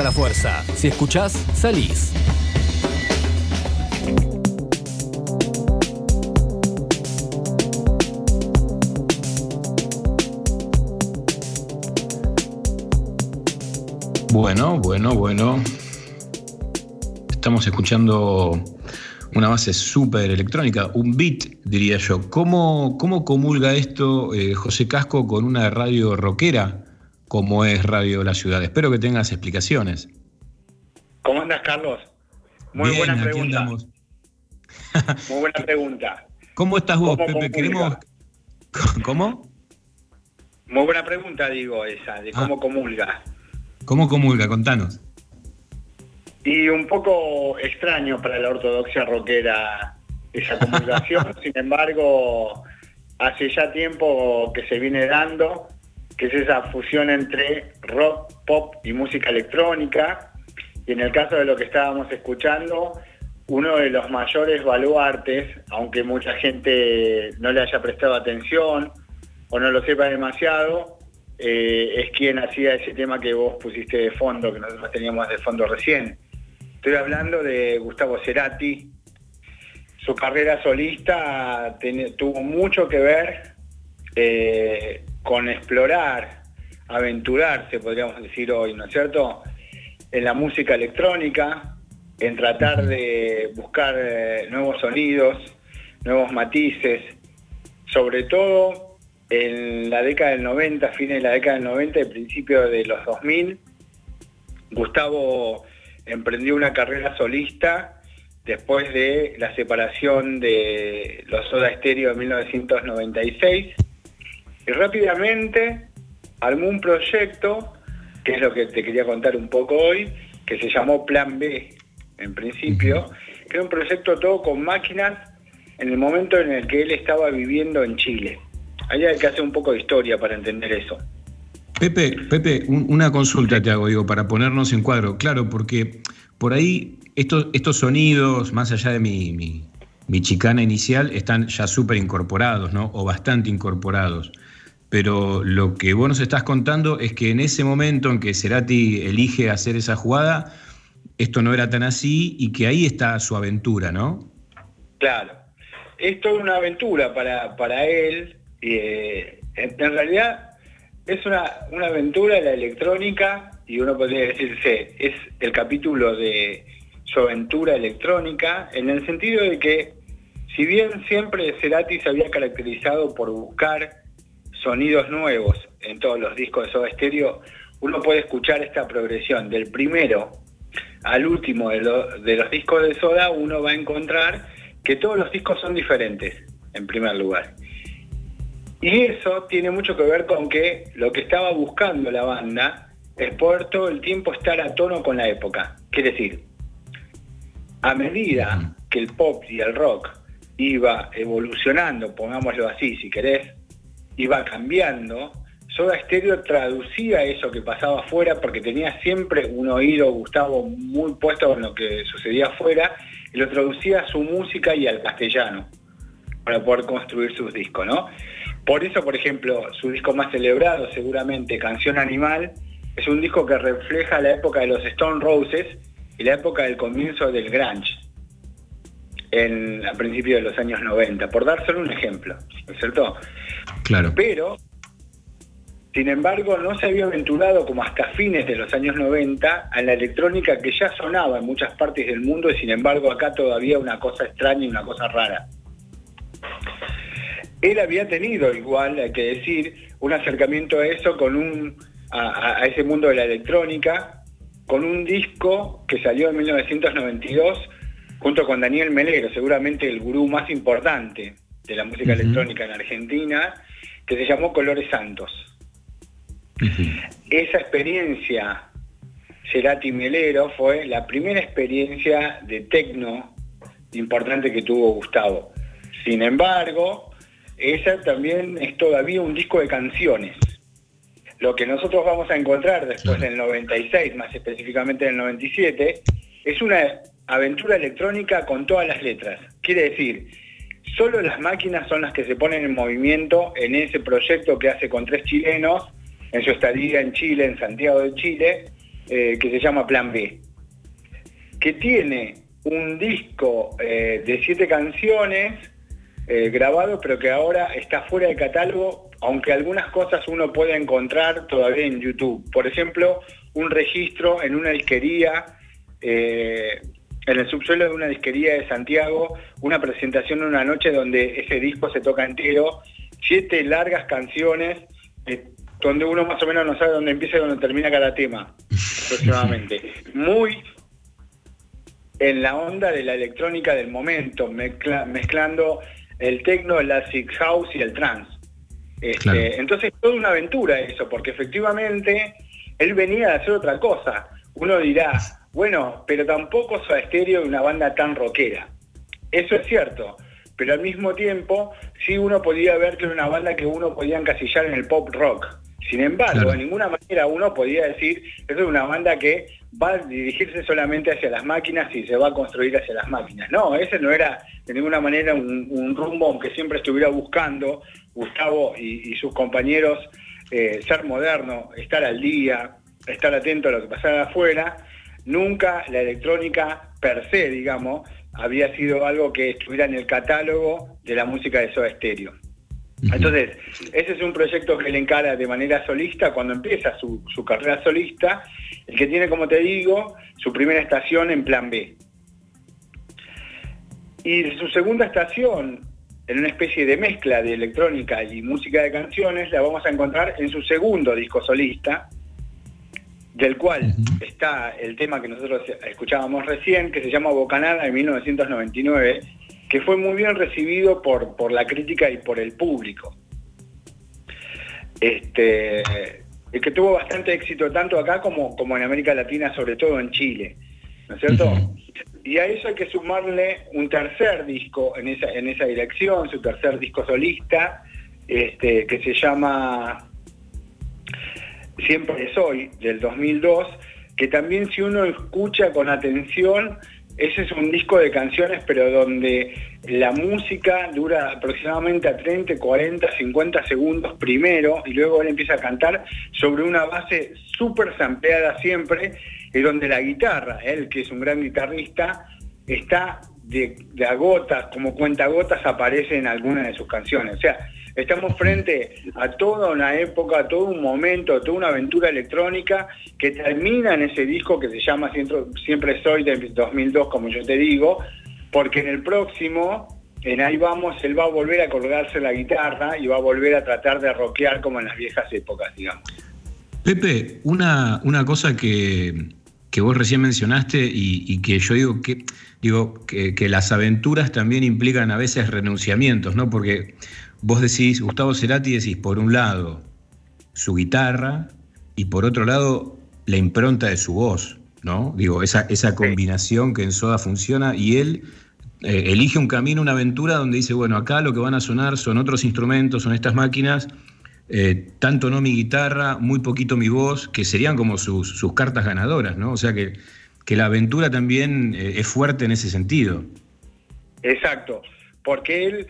a la fuerza. Si escuchás, salís. Bueno, bueno, bueno. Estamos escuchando una base súper electrónica, un beat, diría yo. ¿Cómo, cómo comulga esto eh, José Casco con una radio rockera? Como es Radio La Ciudad? Espero que tengas explicaciones. ¿Cómo andas, Carlos? Muy Bien, buena pregunta. <laughs> Muy buena pregunta. ¿Cómo estás vos, ¿Cómo Pepe? Queremos... <laughs> ¿Cómo? Muy buena pregunta, digo, esa, de Ah. cómo comulga. ¿Cómo comulga? Contanos. Y un poco extraño para la ortodoxia rockera esa comulgación, <laughs> sin embargo, hace ya tiempo que se viene dando, que es esa fusión entre rock, pop y música electrónica. Y en el caso de lo que estábamos escuchando, uno de los mayores baluartes, aunque mucha gente no le haya prestado atención o no lo sepa demasiado, eh, es quien hacía ese tema que vos pusiste de fondo, que nosotros teníamos de fondo recién. Estoy hablando de Gustavo Cerati. Su carrera solista tuvo mucho que ver eh, con explorar, aventurarse, podríamos decir hoy, ¿no es cierto?, en la música electrónica, en tratar de buscar eh, nuevos sonidos, nuevos matices, sobre todo en la década del 90, fines de la década del 90 y principio de los 2000, Gustavo emprendió una carrera solista después de la separación de los Soda Stereo en 1996 y rápidamente armó un proyecto, que es lo que te quería contar un poco hoy, que se llamó Plan B en principio, que era un proyecto todo con máquinas en el momento en el que él estaba viviendo en Chile. Ahí hay que hacer un poco de historia para entender eso. Pepe, Pepe, un- una consulta te hago, digo, para ponernos en cuadro. Claro, porque por ahí estos, estos sonidos, más allá de mi, mi- mi chicana inicial, están ya súper incorporados, ¿no? O bastante incorporados. Pero lo que vos nos estás contando es que en ese momento en que Cerati elige hacer esa jugada, esto no era tan así y que ahí está su aventura, ¿no? Claro. Es toda una aventura para, para él. eh, en, realidad es una, una aventura la electrónica y uno podría decirse, es el capítulo de su aventura electrónica en el sentido de que si bien siempre Cerati se había caracterizado por buscar sonidos nuevos en todos los discos de Soda Stereo, uno puede escuchar esta progresión del primero al último de, lo- de los discos de Soda, uno va a encontrar que todos los discos son diferentes, en primer lugar. Y eso tiene mucho que ver con que lo que estaba buscando la banda es poder todo el tiempo estar a tono con la época. Quiere decir, a medida que el pop y el rock iba evolucionando, pongámoslo así si querés, iba cambiando, Soda Stereo traducía eso que pasaba afuera porque tenía siempre un oído, Gustavo, muy puesto en lo que sucedía afuera y lo traducía a su música y al castellano para poder construir sus discos, ¿no? Por eso, por ejemplo, su disco más celebrado, seguramente, Canción Animal, es un disco que refleja la época de los Stone Roses y la época del comienzo del grunge, en, a principios de los años 90, por dar solo un ejemplo, ¿no es cierto? Claro. Pero, sin embargo, no se había aventurado como hasta fines de los años 90 a la electrónica que ya sonaba en muchas partes del mundo y sin embargo acá todavía una cosa extraña y una cosa rara. Él había tenido igual, hay que decir, un acercamiento a eso con un a, a- a ese mundo de la electrónica con un disco que salió en 1992 junto con Daniel Melero, seguramente el gurú más importante de la música electrónica en Argentina, que se llamó Colores Santos. Esa experiencia Cerati Melero fue la primera experiencia de tecno importante que tuvo Gustavo. Sin embargo, esa también es todavía un disco de canciones. Lo que nosotros vamos a encontrar después del 96, más específicamente del 97, es una aventura electrónica con todas las letras. Quiere decir, solo las máquinas son las que se ponen en movimiento en ese proyecto que hace con tres chilenos en su estadía en Chile, en Santiago de Chile, eh, que se llama Plan B, que tiene un disco eh, de siete canciones eh, grabado, pero que ahora está fuera de catálogo, aunque algunas cosas uno puede encontrar todavía en YouTube. Por ejemplo, un registro en una disquería eh, en el subsuelo de una disquería de Santiago una presentación en una noche donde ese disco se toca entero, siete largas canciones, eh, donde uno más o menos no sabe dónde empieza y dónde termina cada tema, aproximadamente. <laughs> Muy en la onda de la electrónica del momento, mezcla- mezclando el techno, el acid house y el trance. Este, Claro. Entonces, toda una aventura eso, porque efectivamente él venía de hacer otra cosa. Uno dirá, bueno, pero tampoco Soda Stereo es una banda tan rockera. Eso es cierto, pero al mismo tiempo sí uno podía ver que era una banda que uno podía encasillar en el pop rock. Sin embargo, Claro. de ninguna manera uno podía decir, eso es una banda que va a dirigirse solamente hacia las máquinas y se va a construir hacia las máquinas. No, ese no era de ninguna manera un, un rumbo aunque siempre estuviera buscando Gustavo y, y sus compañeros eh, ser moderno, estar al día, estar atento a lo que pasaba afuera. Nunca la electrónica per se, digamos, había sido algo que estuviera en el catálogo de la música de Soda Stereo. Entonces, ese es un proyecto que él encara de manera solista cuando empieza su, su carrera solista, el que tiene, como te digo, su primera estación en Plan B. Y su segunda estación, en una especie de mezcla de electrónica y música de canciones, la vamos a encontrar en su segundo disco solista, del cual está el tema que nosotros escuchábamos recién, que se llama Bocanada de 1999, que fue muy bien recibido por, por la crítica y por el público. Este, y que tuvo bastante éxito tanto acá como, como en América Latina, sobre todo en Chile, ¿no es cierto? Y a eso hay que sumarle un tercer disco en esa, en esa dirección, su tercer disco solista, este, que se llama Siempre Soy, del 2002, que también si uno escucha con atención, ese es un disco de canciones, pero donde la música dura aproximadamente a 30, 40, 50 segundos primero, y luego él empieza a cantar sobre una base súper sampleada siempre, y donde la guitarra, él que es un gran guitarrista, está de, de a gotas, como cuentagotas aparece en algunas de sus canciones. Estamos frente a toda una época, a todo un momento, a toda una aventura electrónica que termina en ese disco que se llama Siempre, Soy de 2002, como yo te digo, porque en el próximo, en Ahí Vamos, él va a volver a colgarse la guitarra y va a volver a tratar de rockear como en las viejas épocas, digamos. Pepe, una, una cosa que, que vos recién mencionaste y, que yo digo que digo que las aventuras también implican a veces renunciamientos, ¿no? Porque vos decís, Gustavo Cerati decís, por un lado, su guitarra y por otro lado, la impronta de su voz, ¿no? Digo, esa, esa combinación que en Soda funciona y él eh, elige un camino, una aventura donde dice, bueno, acá lo que van a sonar son otros instrumentos, son estas máquinas, eh, tanto no mi guitarra, muy poquito mi voz, que serían como sus, sus cartas ganadoras, ¿no? O sea que, que la aventura también eh, es fuerte en ese sentido. Exacto, porque él,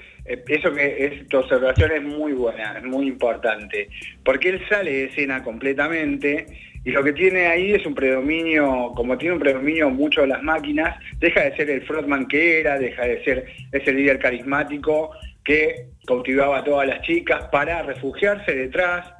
eso que es, tu observación es muy buena, es muy importante, porque él sale de escena completamente y lo que tiene ahí es un predominio, como tiene un predominio mucho de las máquinas, deja de ser el frontman que era, deja de ser ese líder carismático que cautivaba a todas las chicas para refugiarse detrás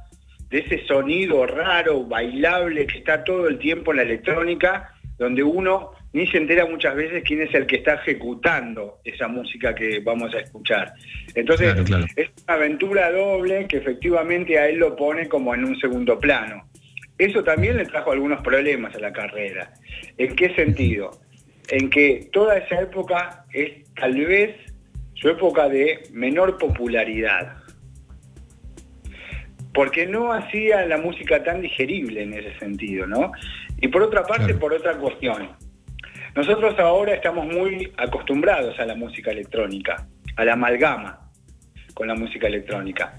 de ese sonido raro, bailable, que está todo el tiempo en la electrónica, donde uno ni se entera muchas veces quién es el que está ejecutando esa música que vamos a escuchar. Entonces, Claro, claro. es una aventura doble que efectivamente a él lo pone como en un segundo plano. Eso también le trajo algunos problemas a la carrera. ¿En qué sentido? En que toda esa época es tal vez su época de menor popularidad. Porque no hacía la música tan digerible en ese sentido, ¿no? Y por otra parte, por otra cuestión. Nosotros ahora estamos muy acostumbrados a la música electrónica, a la amalgama con la música electrónica.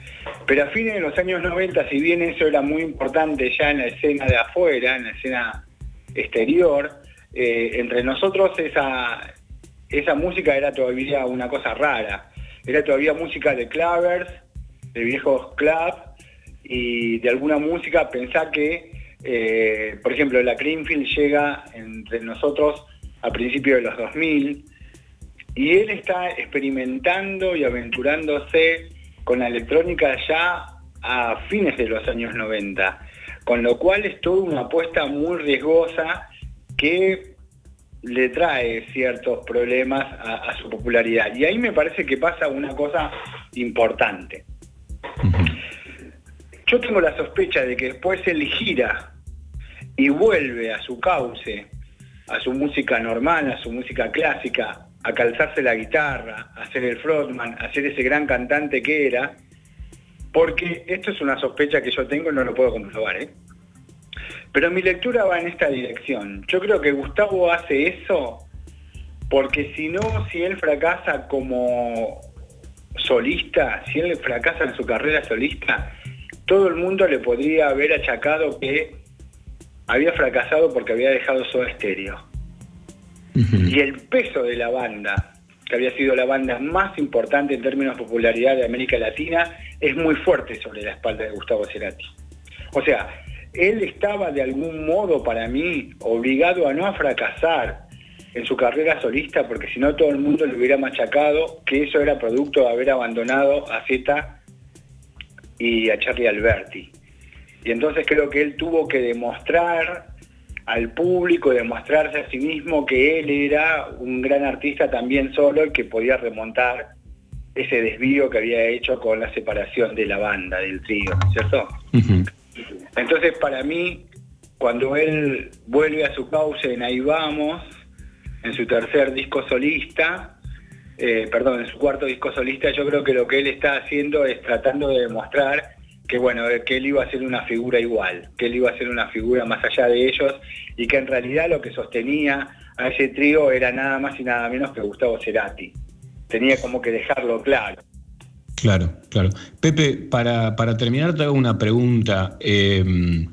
Pero a fines de los años 90, si bien eso era muy importante ya en la escena de afuera, en la escena exterior, eh, entre nosotros esa, esa música era todavía una cosa rara. Era todavía música de clavers, de viejos clubs, y de alguna música pensá que, eh, por ejemplo, la Greenfield llega entre nosotros a principios de los 2000, y él está experimentando y aventurándose con la electrónica ya a fines de los años 90, con lo cual es toda una apuesta muy riesgosa que le trae ciertos problemas a, a su popularidad. Y ahí me parece que pasa una cosa importante. Yo tengo la sospecha de que después él gira y vuelve a su cauce, a su música normal, a su música clásica, a calzarse la guitarra, a ser el frontman, a ser ese gran cantante que era, porque esto es una sospecha que yo tengo y no lo puedo comprobar, ¿eh? Pero mi lectura va en esta dirección. Yo creo que Gustavo hace eso porque si no, si él fracasa como solista, si él fracasa en su carrera solista, todo el mundo le podría haber achacado que había fracasado porque había dejado Soda Stereo. Y el peso de la banda, que había sido la banda más importante en términos de popularidad de América Latina, es muy fuerte sobre la espalda de Gustavo Cerati. O sea, él estaba de algún modo para mí obligado a no a fracasar en su carrera solista porque si no todo el mundo le hubiera machacado que eso era producto de haber abandonado a Z y a Charlie Alberti. Y entonces creo que él tuvo que demostrar al público, demostrarse a sí mismo que él era un gran artista también solo y que podía remontar ese desvío que había hecho con la separación de la banda, del trío, ¿no es ¿cierto? Entonces, para mí, cuando él vuelve a su cauce en Ahí Vamos, en su tercer disco solista, eh, perdón, en su cuarto disco solista, yo creo que lo que él está haciendo es tratando de demostrar que, bueno, que él iba a ser una figura igual, que él iba a ser una figura más allá de ellos y que en realidad lo que sostenía a ese trío era nada más y nada menos que Gustavo Cerati. Tenía como que dejarlo claro. Claro, claro. Pepe, para, para terminar te hago una pregunta. Eh,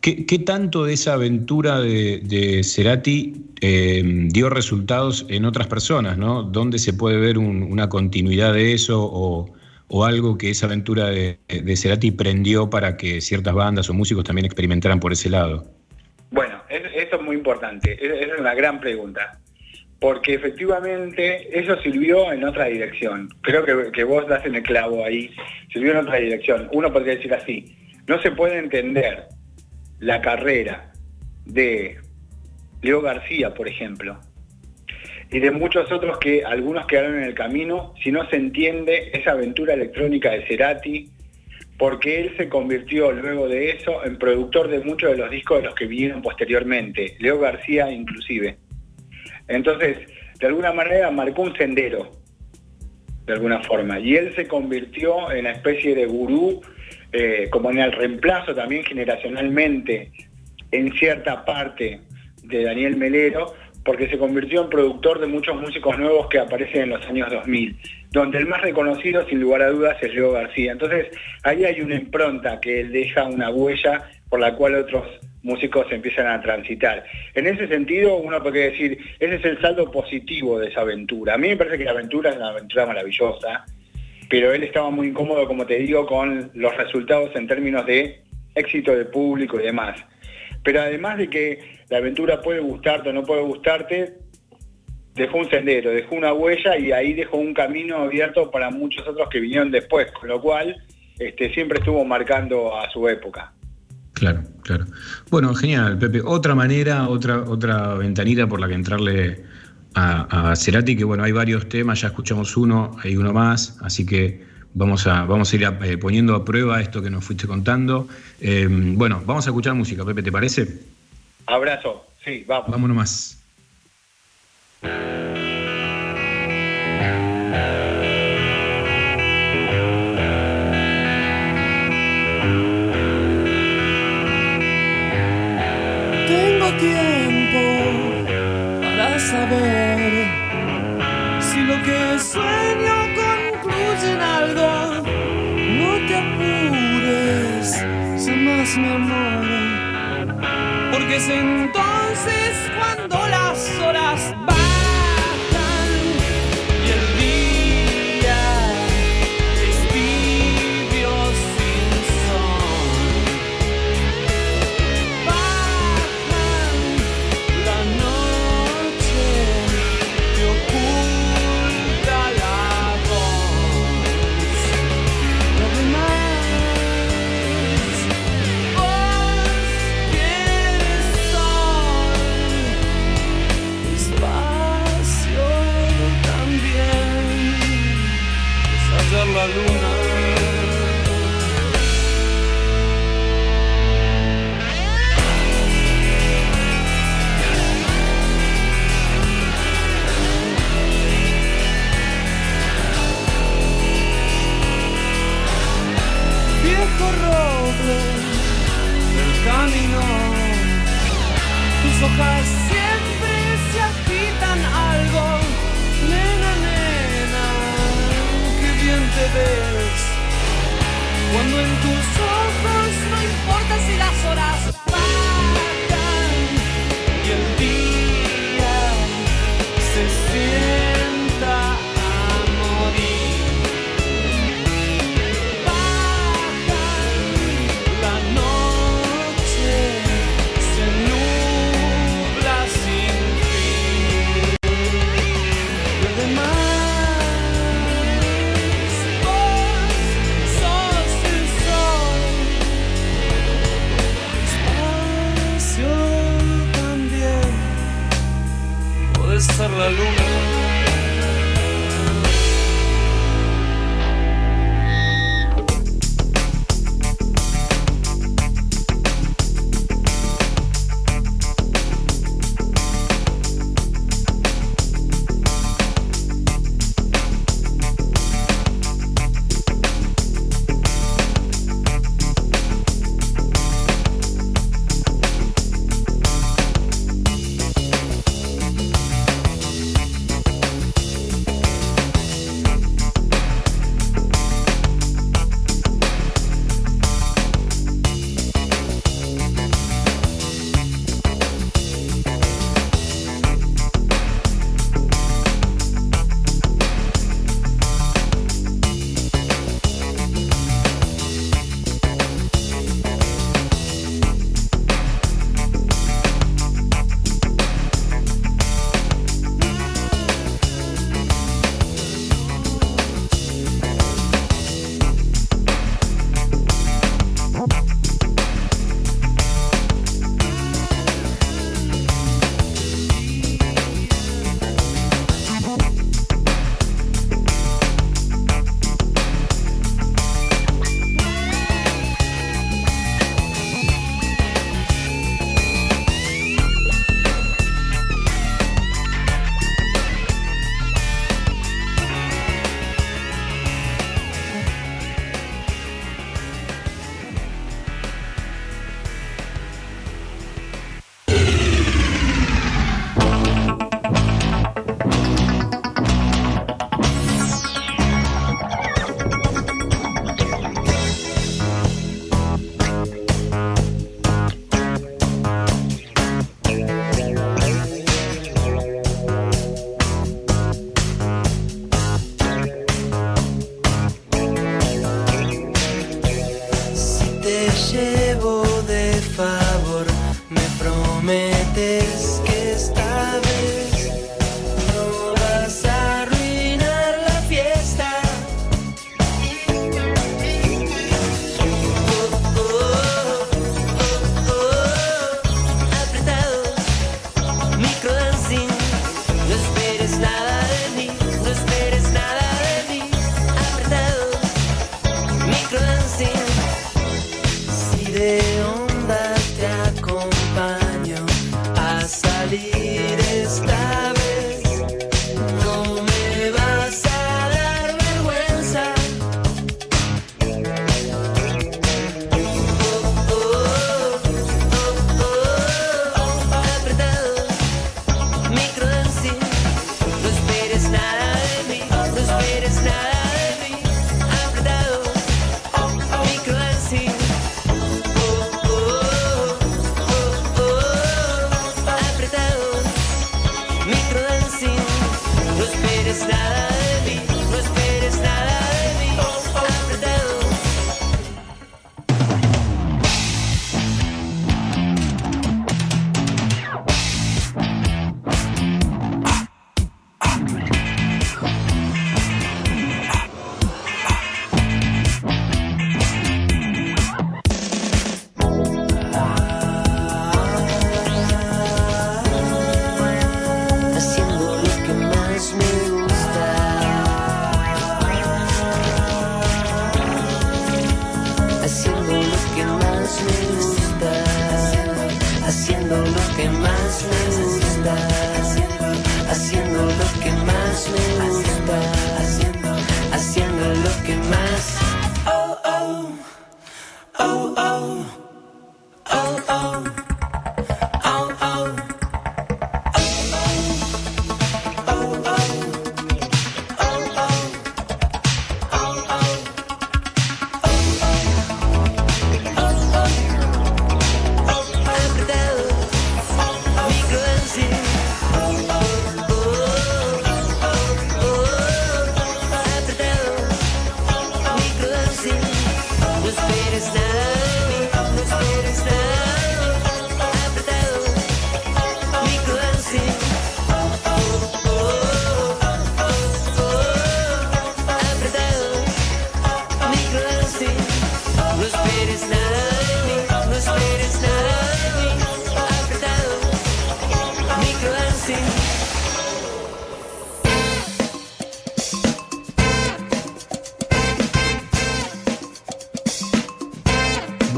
¿qué, qué tanto de esa aventura de, Cerati eh, dio resultados en otras personas? ¿no? ¿Dónde se puede ver un- una continuidad de eso o algo que esa aventura de, Cerati prendió para que ciertas bandas o músicos también experimentaran por ese lado? Bueno, es- eso es muy importante, es- esa es una gran pregunta, porque efectivamente eso sirvió en otra dirección. Creo que, que vos das en el clavo ahí, sirvió en otra dirección. Uno podría decir así, no se puede entender la carrera de Leo García, por ejemplo, y de muchos otros que algunos quedaron en el camino si no se entiende esa aventura electrónica de Cerati, porque él se convirtió luego de eso en productor de muchos de los discos de los que vinieron posteriormente, Leo García inclusive. Entonces, de alguna manera marcó un sendero, de alguna forma, y él se convirtió en una especie de gurú, eh, como en el reemplazo también generacionalmente, en cierta parte de Daniel Melero, porque se convirtió en productor de muchos músicos nuevos que aparecen en los años 2000, donde el más reconocido, sin lugar a dudas, es Leo García. Entonces, ahí hay una impronta que él deja una huella por la cual otros músicos empiezan a transitar. En ese sentido, uno podría decir, ese es el saldo positivo de esa aventura. A mí me parece que la aventura es una aventura maravillosa, pero él estaba muy incómodo, como te digo, con los resultados en términos de éxito de público y demás. Pero además de que la aventura puede gustarte o no puede gustarte, dejó un sendero, dejó una huella y ahí dejó un camino abierto para muchos otros que vinieron después, con lo cual este, siempre estuvo marcando a su época. Claro, claro. Bueno, genial, Pepe. Otra manera, otra, otra ventanita por la que entrarle a, a Cerati, que bueno, hay varios temas, ya escuchamos uno, hay uno más, así que vamos a, vamos a ir a- eh, poniendo a prueba esto que nos fuiste contando. Eh, bueno, vamos a escuchar música, Pepe, ¿te parece? Abrazo, sí, vamos. Vámonos más. Tengo tiempo para saber si lo que sueño concluye en algo. No te apures, jamás mi amor. Porque es entonces cuando las horas bajan ves. Cuando en tus ojos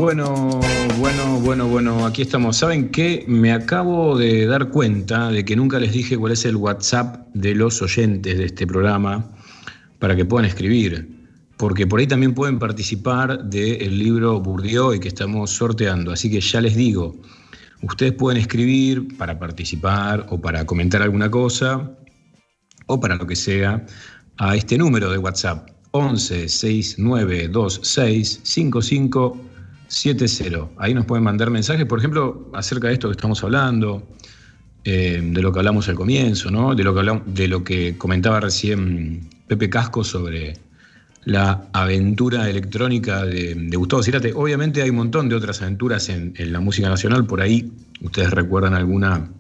Bueno, bueno, bueno, bueno, aquí estamos. ¿Saben qué? Me acabo de dar cuenta de que nunca les dije cuál es el WhatsApp de los oyentes de este programa para que puedan escribir. Porque por ahí también pueden participar del libro Bourdieu que estamos sorteando. Así que ya les digo, ustedes pueden escribir para participar o para comentar alguna cosa o para lo que sea a este número de WhatsApp 11 6926 55 70. Ahí nos pueden mandar mensajes, por ejemplo, acerca de esto que estamos hablando, eh, de lo que hablamos al comienzo, ¿no? de, lo que de lo que comentaba recién Pepe Casco sobre la aventura electrónica de, de Gustavo Cirate. Obviamente hay un montón de otras aventuras en, en la música nacional, por ahí ustedes recuerdan alguna,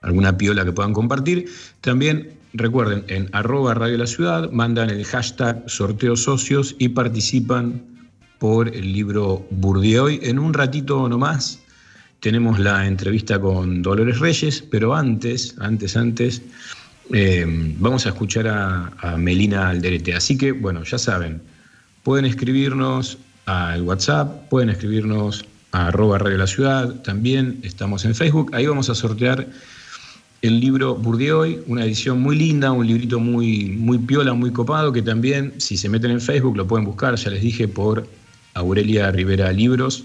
alguna piola que puedan compartir. También recuerden, en arroba Radio La Ciudad mandan el hashtag sorteo socios y participan por el libro Bourdieu. En un ratito nomás tenemos la entrevista con Dolores Reyes, pero antes, antes, antes, eh, vamos a escuchar a, Melina Alderete. Así que, bueno, ya saben, pueden escribirnos al WhatsApp, pueden escribirnos a arroba Radio La Ciudad, también estamos en Facebook, ahí vamos a sortear el libro Bourdieu, una edición muy linda, un librito muy, muy piola, muy copado, que también, si se meten en Facebook, lo pueden buscar, ya les dije, por Aurelia Rivera Libros,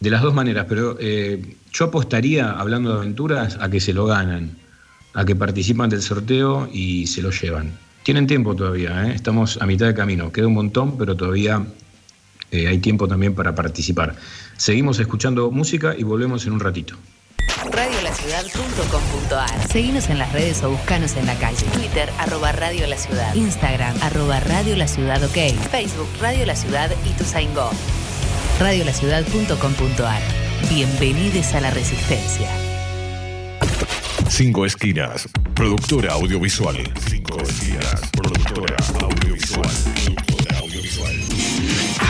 de las dos maneras, pero eh, yo apostaría, hablando de aventuras, a que se lo ganan, a que participan del sorteo y se lo llevan. Tienen tiempo todavía, ¿eh? estamos a mitad de camino, queda un montón, pero todavía eh, hay tiempo también para participar. Seguimos escuchando música y volvemos en un ratito. Radiolaciudad.com.ar Seguinos en las redes o buscanos en la calle. Twitter, arroba Radio La Ciudad. Instagram, arroba Radio La Ciudad OK. Facebook, Radio La Ciudad y tu Go. Radiolaciudad.com.ar Bienvenidos a la Resistencia. Cinco Esquinas, productora audiovisual. Cinco Esquinas, productora audiovisual. Productora audiovisual.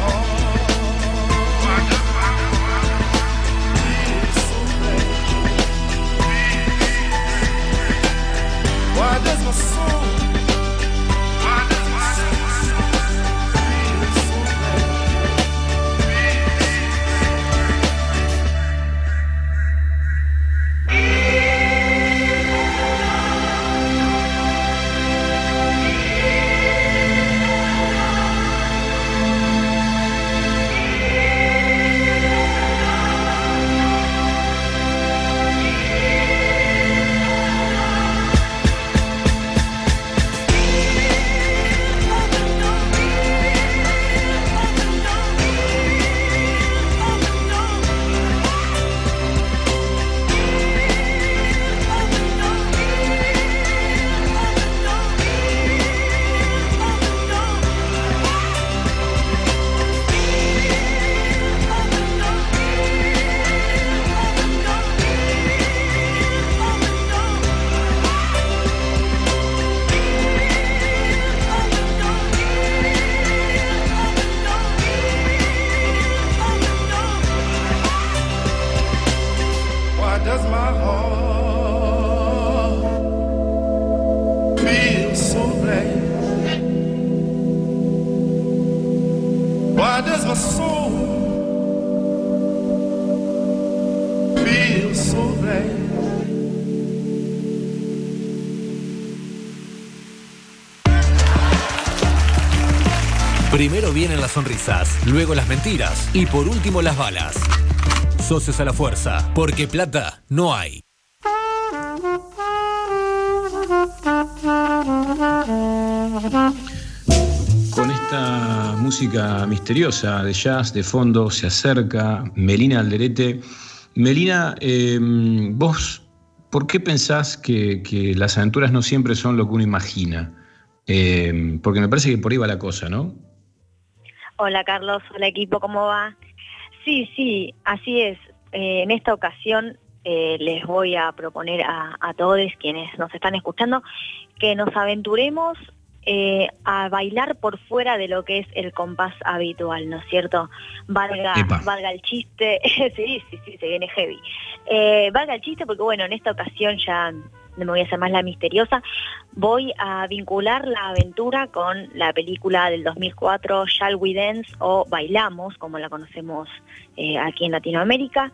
Oh. Las sonrisas, luego las mentiras y por último las balas. Socios a la fuerza, porque plata no hay. Con esta música misteriosa de jazz de fondo se acerca Melina Alderete. Melina, eh, vos, ¿por qué pensás que, las aventuras no siempre son lo que uno imagina? Eh, porque me parece que por ahí va la cosa, ¿no? Hola Carlos, hola equipo, ¿cómo va? Sí, sí, así es. Eh, en esta ocasión eh, les voy a proponer a, a todos quienes nos están escuchando que nos aventuremos eh, a bailar por fuera de lo que es el compás habitual, ¿no es cierto? Valga, Epa. valga el chiste, <laughs> sí, sí, sí, se viene heavy. Eh, valga el chiste porque bueno, en esta ocasión ya me voy a hacer más la misteriosa, voy a vincular la aventura con la película del 2004 Shall We Dance o Bailamos, como la conocemos eh, aquí en Latinoamérica.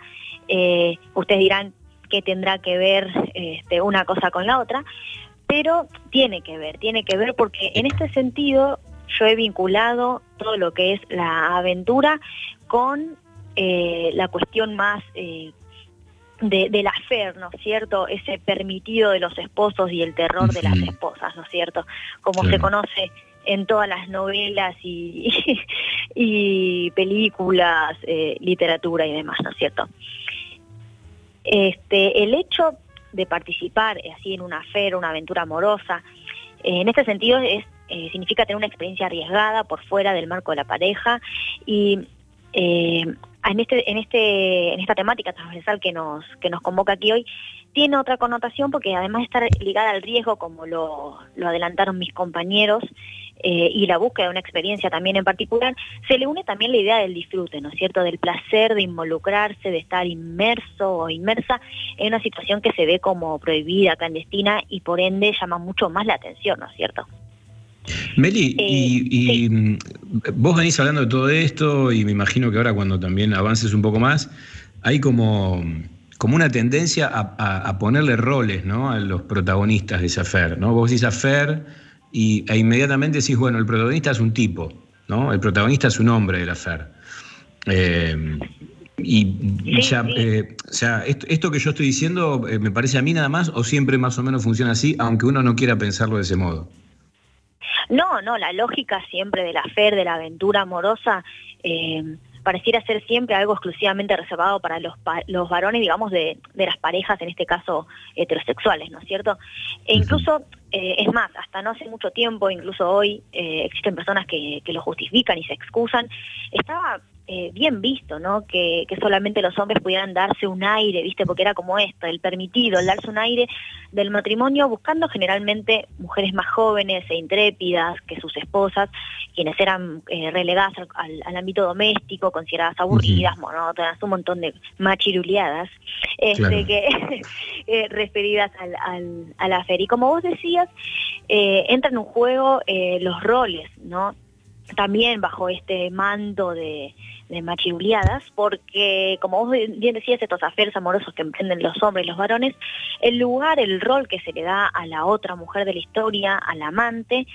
Eh, ustedes dirán qué tendrá que ver este, una cosa con la otra, pero tiene que ver, tiene que ver porque en este sentido yo he vinculado todo lo que es la aventura con eh, la cuestión más de, del affair, ¿no es cierto? Ese permitido de los esposos y el terror de las esposas, ¿no es cierto? Como Claro. se conoce en todas las novelas y, <laughs> y películas, eh, literatura y demás, ¿no es cierto? Este, el hecho de participar eh, así en una affair, una aventura amorosa, eh, en este sentido es, eh, significa tener una experiencia arriesgada por fuera del marco de la pareja y en este, en este, en esta temática transversal que nos, que nos convoca aquí hoy, tiene otra connotación porque además de estar ligada al riesgo, como lo, lo adelantaron mis compañeros, eh, y la búsqueda de una experiencia también en particular, se le une también la idea del disfrute, ¿no es cierto? Del placer de involucrarse, de estar inmerso o inmersa en una situación que se ve como prohibida, clandestina y por ende llama mucho más la atención, ¿no es cierto? Meli, y, y, mm, vos venís hablando de todo esto y me imagino que ahora cuando también avances un poco más, hay como, como una tendencia a, a- a ponerle roles ¿no? a los protagonistas de esa affair. ¿no? Vos decís affair y, e inmediatamente decís, bueno, el protagonista es un tipo, ¿no? el protagonista es un hombre de la affair. Eh, y ya, eh, o sea, esto, esto que yo estoy diciendo eh, me parece a mí nada más o siempre más o menos funciona así, aunque uno no quiera pensarlo de ese modo. No, no, la lógica siempre de la fe, de la aventura amorosa, eh, pareciera ser siempre algo exclusivamente reservado para los, pa- los varones, digamos, de, de las parejas, en este caso heterosexuales, ¿no es cierto? E incluso, eh, es más, hasta no hace mucho tiempo, incluso hoy, eh, existen personas que, que lo justifican y se excusan. Estaba eh, bien visto, ¿no? Que, que solamente los hombres pudieran darse un aire, ¿viste? Porque era como esto, el permitido, el darse un aire del matrimonio, buscando generalmente mujeres más jóvenes e intrépidas que sus esposas, quienes eran eh, relegadas al, ámbito doméstico, consideradas aburridas, monótonas, un montón de machiruleadas, este, Claro. que <laughs> eh, referidas al, al, a la feria. Y como vos decías, entran en un juego los roles, ¿no? También bajo este mando de, de porque como vos bien decías, estos aferes amorosos que emprenden los hombres y los varones, el lugar, el rol que se le da a la otra mujer de la historia, al amante,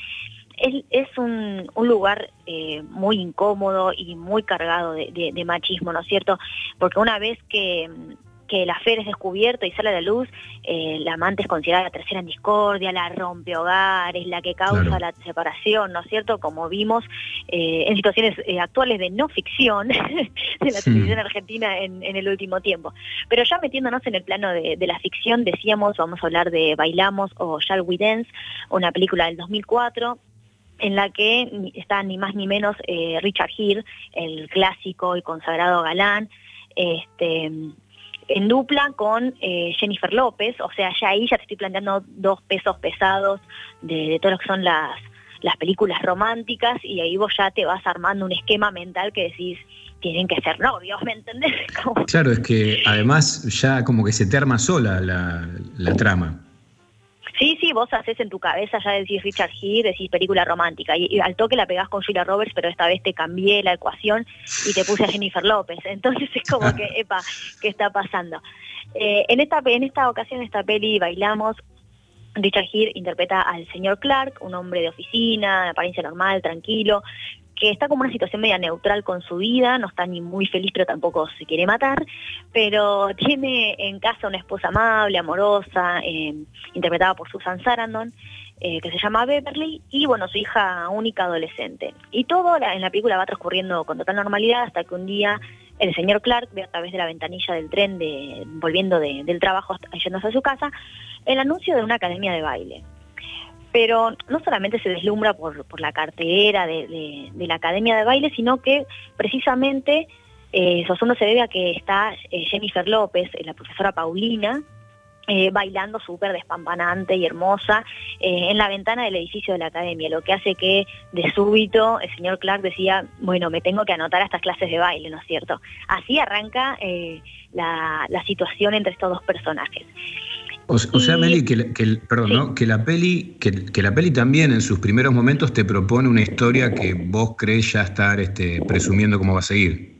es, un, lugar eh, muy incómodo y muy cargado de machismo, ¿no es cierto? Porque una vez que, que el afer es descubierto y sale a la luz, eh, la amante es considerada la tercera en discordia, la rompe hogares, la que causa Claro. la separación, ¿no es cierto? Como vimos eh, en situaciones eh, actuales de no ficción <laughs> de la Sí. televisión argentina en, en el último tiempo. Pero ya metiéndonos en el plano de, de la ficción, decíamos, vamos a hablar de Bailamos o Shall We Dance, una película del 2004 en la que está ni más ni menos Richard Gere, el clásico y consagrado galán, este, en dupla con eh, Jennifer López, o sea, ya ahí ya te estoy planteando dos pesos pesados de, de todo lo que son las, las películas románticas y ahí vos ya te vas armando un esquema mental que decís, tienen que ser novios, ¿me entendés? <laughs> Claro, es que además ya como que se te arma sola la, la trama. Sí, sí, vos haces en tu cabeza, ya decís Richard Gere, decís película romántica, y, al toque la pegás con Julia Roberts, pero esta vez te cambié la ecuación y te puse a Jennifer López. Entonces es como que, epa, ¿qué está pasando? Eh, en, esta, en esta ocasión, esta peli, bailamos, Richard Gere interpreta al señor Clark, un hombre de oficina, de apariencia normal, tranquilo, que está como una situación media neutral con su vida, no está ni muy feliz, pero tampoco se quiere matar, pero tiene en casa una esposa amable, amorosa, eh, interpretada por Susan Sarandon, eh, que se llama Beverly, y bueno, su hija única adolescente. Y todo en la película va transcurriendo con total normalidad hasta que un día el señor Clark ve a través de la ventanilla del tren, de, volviendo de- del trabajo, yéndose a su casa, el anuncio de una academia de baile pero no solamente se deslumbra por, la cartera de, la Academia de Baile, sino que precisamente eh, su asombro se debe a que está eh, Jennifer López, eh, la profesora Paulina, eh, bailando súper despampanante y hermosa en la ventana del edificio de la academia, lo que hace que de súbito el señor Clark decía, bueno, me tengo que anotar a estas clases de baile, ¿no es cierto? Así arranca la situación entre estos dos personajes. O, o sea, Meli, que, la- que el- perdón, ¿no? que la peli, que, que la peli también en sus primeros momentos te propone una historia que vos crees ya estar este, presumiendo cómo va a seguir.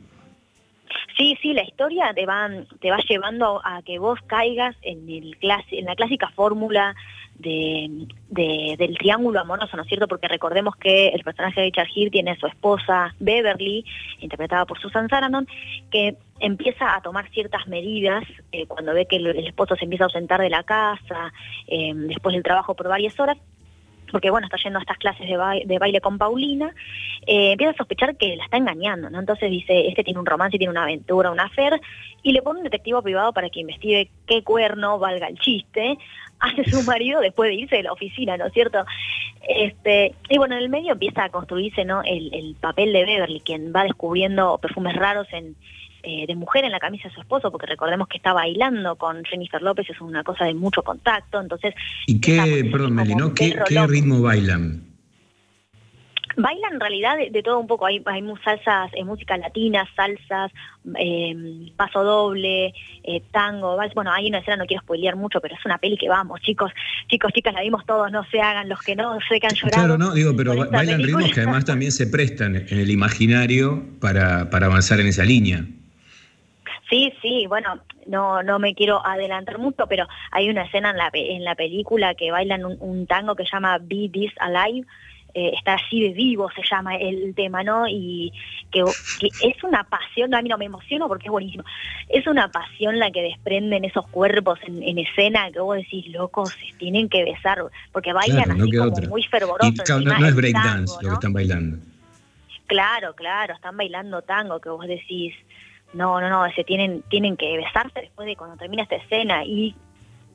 Sí, sí, la historia te va, te va llevando a que vos caigas en, el clasi- en la clásica fórmula de, de- del triángulo amoroso, ¿no es cierto? Porque recordemos que el personaje de Richard Gere tiene a su esposa Beverly, interpretada por Susan Sarandon, que empieza a tomar ciertas medidas eh, cuando ve que el, el esposo se empieza a ausentar de la casa, eh, después del trabajo por varias horas, porque bueno, está yendo a estas clases de, bai- de baile con Paulina, eh, empieza a sospechar que la está engañando, ¿no? Entonces dice, este tiene un romance, tiene una aventura, una affair, y le pone un detectivo privado para que investigue qué cuerno, valga el chiste, hace <laughs> su marido después de irse de la oficina, ¿no es cierto? Este, y bueno, en el medio empieza a construirse, ¿no? El, el papel de Beverly, quien va descubriendo perfumes raros en, eh, de mujer en la camisa de su esposo, porque recordemos que está bailando con Jennifer López, es una cosa de mucho contacto, entonces ¿Y qué, perdón, Meli, ¿no? ¿Qué, ritmo bailan? Bailan en realidad de, de todo un poco, hay, hay salsas, eh, música latina, salsas, eh, paso doble, eh, tango, vals. bueno, hay una escena, no quiero spoilear mucho, pero es una peli que vamos, chicos, chicos, chicas, la vimos todos, no se hagan, los que no, sé que han llorado. Claro, no, digo, pero bailan película. ritmos que además también se prestan en el imaginario para, para avanzar en esa línea. Sí, sí, bueno, no, no me quiero adelantar mucho, pero hay una escena en la, en la película que bailan un, un tango que se llama Be This Alive, eh, está así de vivo se llama el tema, ¿no? Y que, que es una pasión, a mí no me emociono porque es buenísimo, es una pasión la que desprenden esos cuerpos en, en escena que vos decís, locos, se tienen que besar, porque bailan Claro, no así como otra. muy fervorosos. Y claro, no, no es breakdance lo que están bailando. Claro, claro, están bailando tango que vos decís, no, no, no, se tienen, tienen que besarse después de cuando termina esta escena y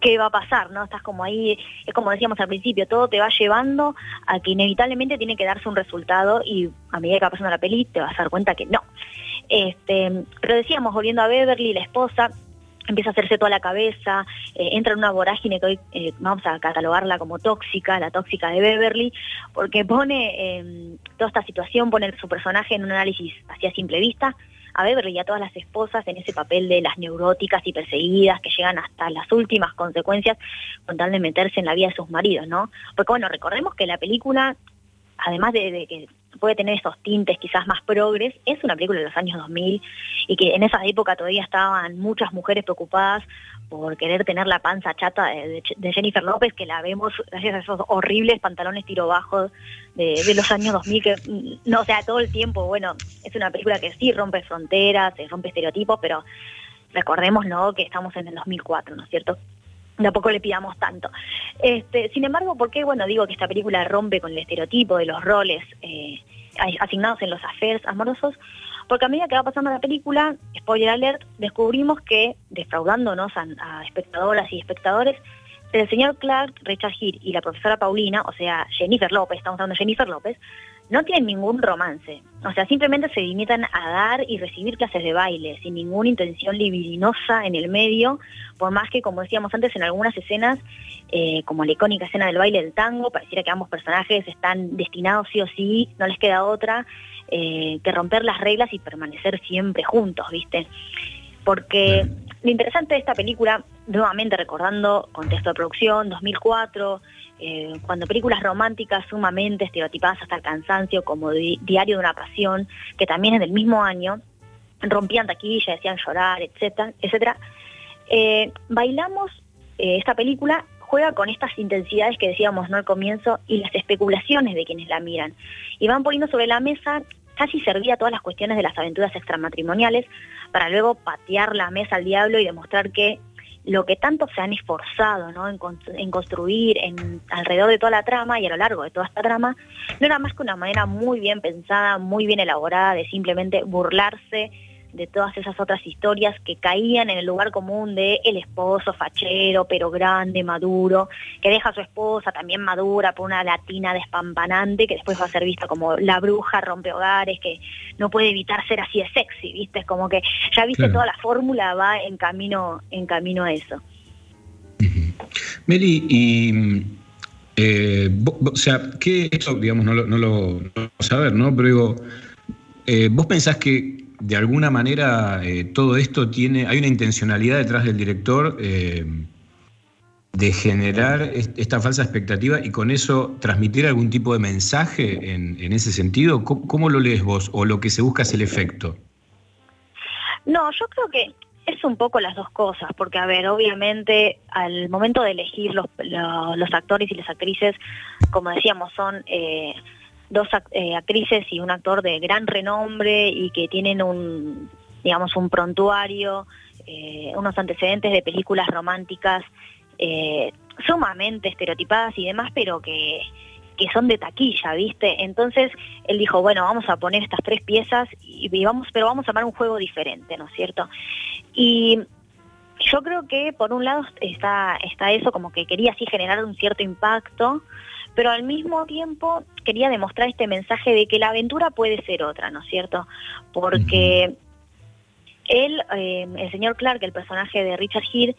qué va a pasar, ¿no? Estás como ahí, es como decíamos al principio, todo te va llevando a que inevitablemente tiene que darse un resultado y a medida que va pasando la peli te vas a dar cuenta que no. Este, pero decíamos, volviendo a Beverly, la esposa, empieza a hacerse toda la cabeza, eh, entra en una vorágine que hoy eh, vamos a catalogarla como tóxica, la tóxica de Beverly, porque pone eh, toda esta situación, pone su personaje en un análisis así a simple vista, a Beverly y a todas las esposas en ese papel de las neuróticas y perseguidas que llegan hasta las últimas consecuencias con tal de meterse en la vida de sus maridos, ¿no? Porque bueno, recordemos que la película, además de, de que puede tener esos tintes quizás más progres, es una película de los años 2000 y que en esa época todavía estaban muchas mujeres preocupadas por querer tener la panza chata de, Jennifer López, que la vemos gracias a esos horribles pantalones tiro bajos de, los años 2000, que mm, no, sea, todo el tiempo, bueno, es una película que sí rompe fronteras, rompe estereotipos, pero recordemos, ¿no?, que estamos en el 2004, ¿no es cierto? Tampoco le pidamos tanto. Este, sin embargo, ¿por qué, bueno, digo que esta película rompe con el estereotipo de los roles eh, asignados en los affairs amorosos? Porque a medida que va pasando la película, spoiler alert, descubrimos que, defraudándonos a, a espectadoras y espectadores, el señor Clark, Richard Gere y la profesora Paulina, o sea, Jennifer López, estamos hablando de Jennifer López, no tienen ningún romance. O sea, simplemente se limitan a dar y recibir clases de baile, sin ninguna intención libidinosa en el medio, por más que, como decíamos antes, en algunas escenas, eh, como la icónica escena del baile del tango, pareciera que ambos personajes están destinados sí o sí, no les queda otra eh, que romper las reglas y permanecer siempre juntos, ¿viste? Porque lo interesante de esta película, nuevamente recordando contexto de producción, 2004, eh, cuando películas románticas sumamente estereotipadas hasta el cansancio, como Di- Diario de una Pasión, que también es del mismo año, rompían taquilla, decían llorar, etcétera, etcétera. Eh, bailamos eh, esta película juega con estas intensidades que decíamos no al comienzo y las especulaciones de quienes la miran y van poniendo sobre la mesa casi servía todas las cuestiones de las aventuras extramatrimoniales para luego patear la mesa al diablo y demostrar que lo que tanto se han esforzado ¿no? en, en construir en, alrededor de toda la trama y a lo largo de toda esta trama no era más que una manera muy bien pensada, muy bien elaborada de simplemente burlarse de todas esas otras historias que caían en el lugar común de el esposo fachero, pero grande, maduro, que deja a su esposa también madura por una latina despampanante que después va a ser vista como la bruja rompehogares, que no puede evitar ser así de sexy, ¿viste? Es como que ya viste Claro. toda la fórmula va en camino, en camino a eso. Meli, y. eh, o sea, ¿qué esto, digamos, no lo, no lo no lo vamos a ver, ¿no? Pero digo, eh, ¿vos pensás que de alguna manera eh, todo esto tiene. hay una intencionalidad detrás del director eh, de generar est- esta falsa expectativa y con eso transmitir algún tipo de mensaje en, en ese sentido? ¿Cómo, lo lees vos? ¿O lo que se busca es el efecto? No, yo creo que es un poco las dos cosas, porque a ver, obviamente al momento de elegir los, lo- los actores y las actrices, como decíamos, son eh, dos eh, actrices y un actor de gran renombre y que tienen un, digamos, un prontuario, eh, unos antecedentes de películas románticas eh, sumamente estereotipadas y demás, pero que, que son de taquilla, ¿viste? Entonces él dijo, bueno, vamos a poner estas tres piezas y, y vamos, pero vamos a armar un juego diferente, ¿no es cierto? Y yo creo que por un lado está, está eso, como que quería así generar un cierto impacto, pero al mismo tiempo quería demostrar este mensaje de que la aventura puede ser otra, ¿no es cierto? Porque él, eh, el señor Clark, el personaje de Richard Gere,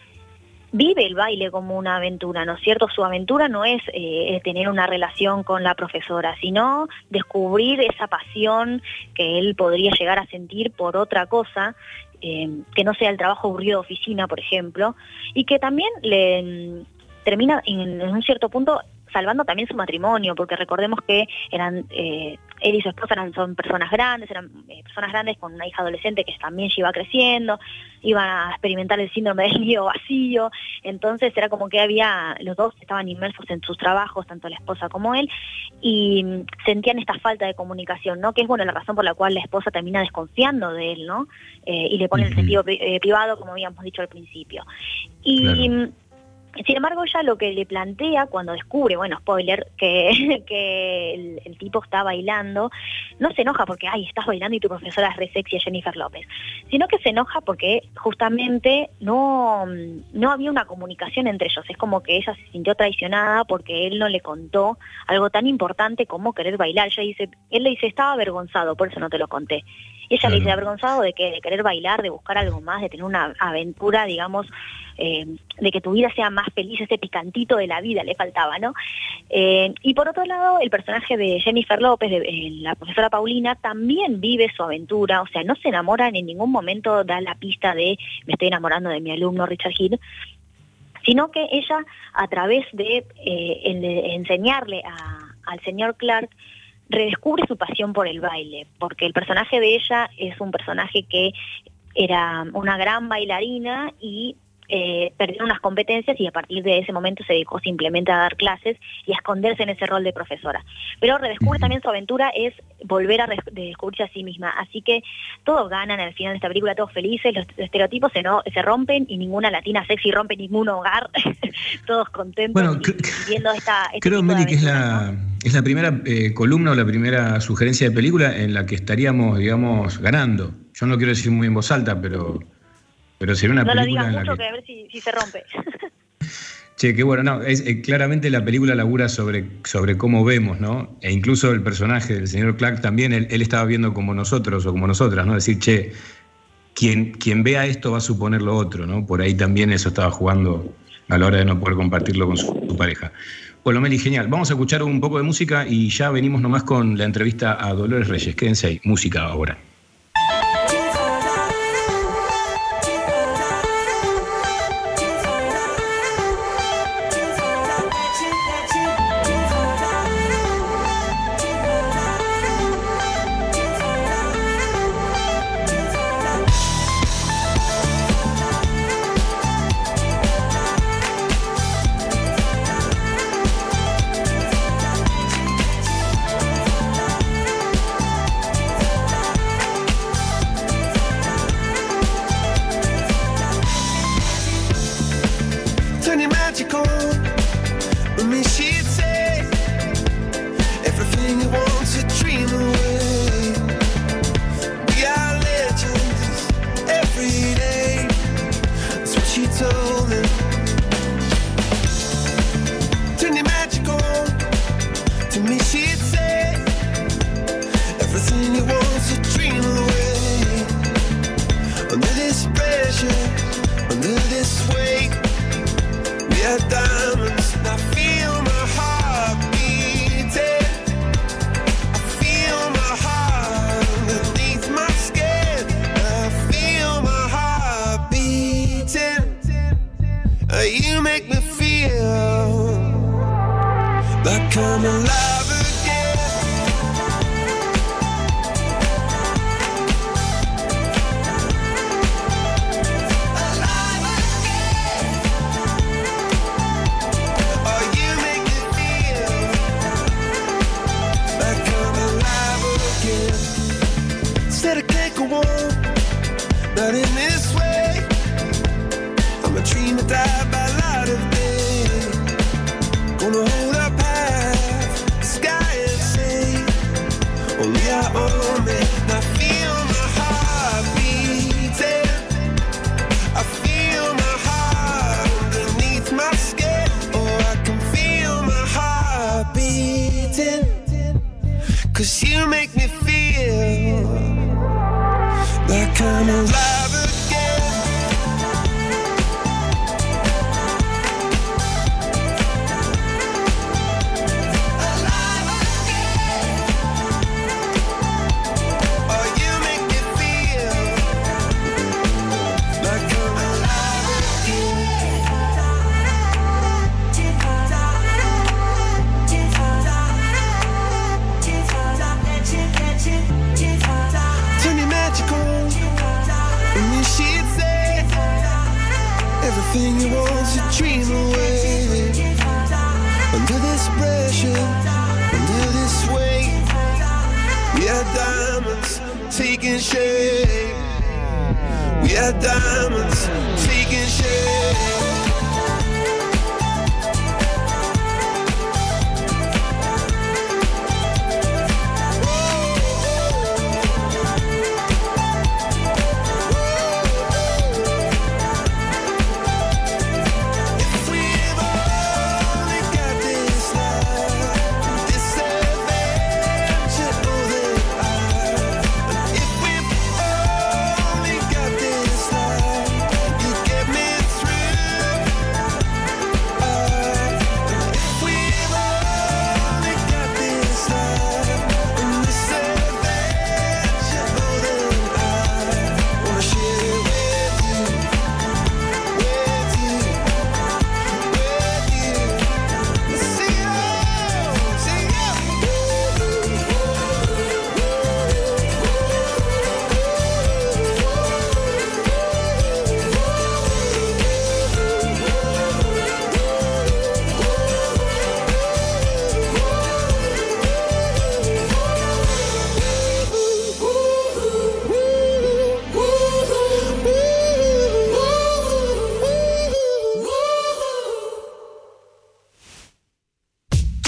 vive el baile como una aventura, ¿no es cierto? Su aventura no es eh, tener una relación con la profesora, sino descubrir esa pasión que él podría llegar a sentir por otra cosa, eh, que no sea el trabajo aburrido de oficina, por ejemplo, y que también le mm, termina en, en un cierto punto salvando también su matrimonio, porque recordemos que eran eh, él y su esposa eran, son personas grandes, eran eh, personas grandes con una hija adolescente que también iba creciendo, iban a experimentar el síndrome del nido vacío, entonces era como que había, los dos estaban inmersos en sus trabajos, tanto la esposa como él, y sentían esta falta de comunicación, ¿no? Que es bueno la razón por la cual la esposa termina desconfiando de él, ¿no? Eh, y le pone el sentido eh, privado, como habíamos dicho al principio. Y Claro. Sin embargo, ella lo que le plantea cuando descubre, bueno, spoiler, que, <laughs> que el, el tipo está bailando, no se enoja porque, ay, estás bailando y tu profesora es re sexy, es Jennifer López, sino que se enoja porque justamente no, no había una comunicación entre ellos. Es como que ella se sintió traicionada porque él no le contó algo tan importante como querer bailar. Ella dice, él le dice, estaba avergonzado, por eso no te lo conté. Y ella le dice, avergonzado de que de querer bailar, de buscar algo más, de tener una aventura, digamos, eh, de que tu vida sea más feliz, ese picantito de la vida le faltaba, ¿no? Eh, y por otro lado, el personaje de Jennifer López, de, eh, la profesora Paulina, también vive su aventura, o sea, no se enamora en ningún momento, da la pista de me estoy enamorando de mi alumno Richard Hill, sino que ella, a través de, enseñarle al señor Clark, redescubre su pasión por el baile, porque el personaje de ella es un personaje que era una gran bailarina y eh, perdió unas competencias y a partir de ese momento se dedicó simplemente a dar clases y a esconderse en ese rol de profesora. Pero redescubre también su aventura es volver a descubrirse a sí misma. Así que todos ganan al final de esta película, todos felices, los estereotipos se, no, se rompen y ninguna latina sexy rompe ningún hogar, <laughs> todos contentos Bueno, y, viendo esta... este Creo, Meli, que es la, es la primera eh, columna o la primera sugerencia de película en la que estaríamos, digamos, ganando. Yo no quiero decir muy en voz alta, pero, pero sería una No lo película digas en la mucho que... que a ver si, si se rompe. <laughs> Che, qué bueno, no, es, eh, claramente la película labura sobre, sobre cómo vemos, ¿no? E incluso el personaje del señor Clark también, él, él estaba viendo como nosotros o como nosotras, ¿no? Decir, che, quien, quien vea esto va a suponer lo otro, ¿no? Por ahí también eso estaba jugando a la hora de no poder compartirlo con su, su pareja. Bueno, Meli, genial. Vamos a escuchar un poco de música y ya venimos nomás con la entrevista a Dolores Reyes. Quédense ahí, música ahora.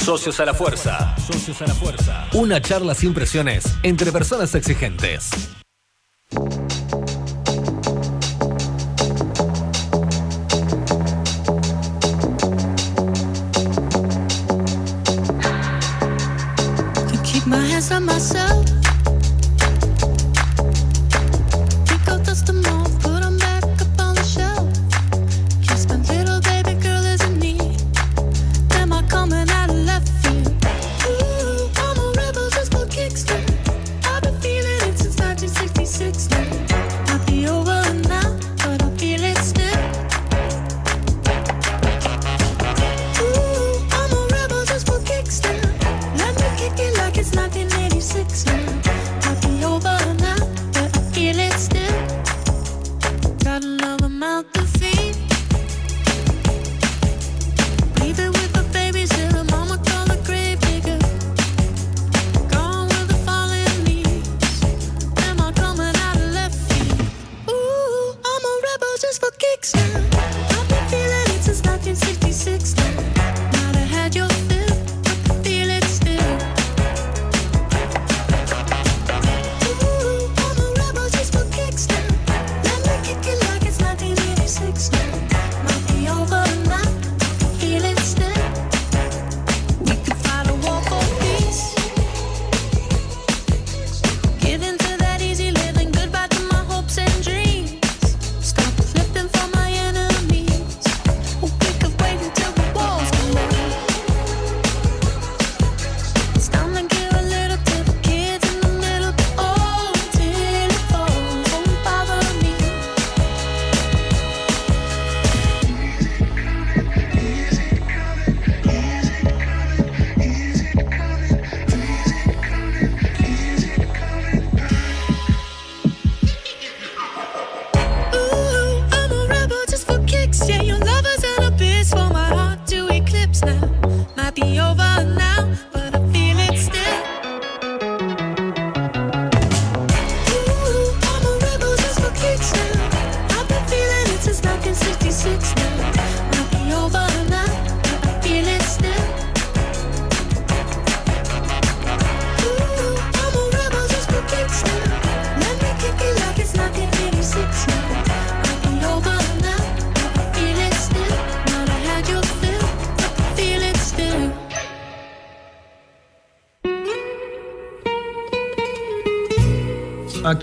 Socios a la fuerza. Socios a la fuerza. Una charla sin presiones entre personas exigentes.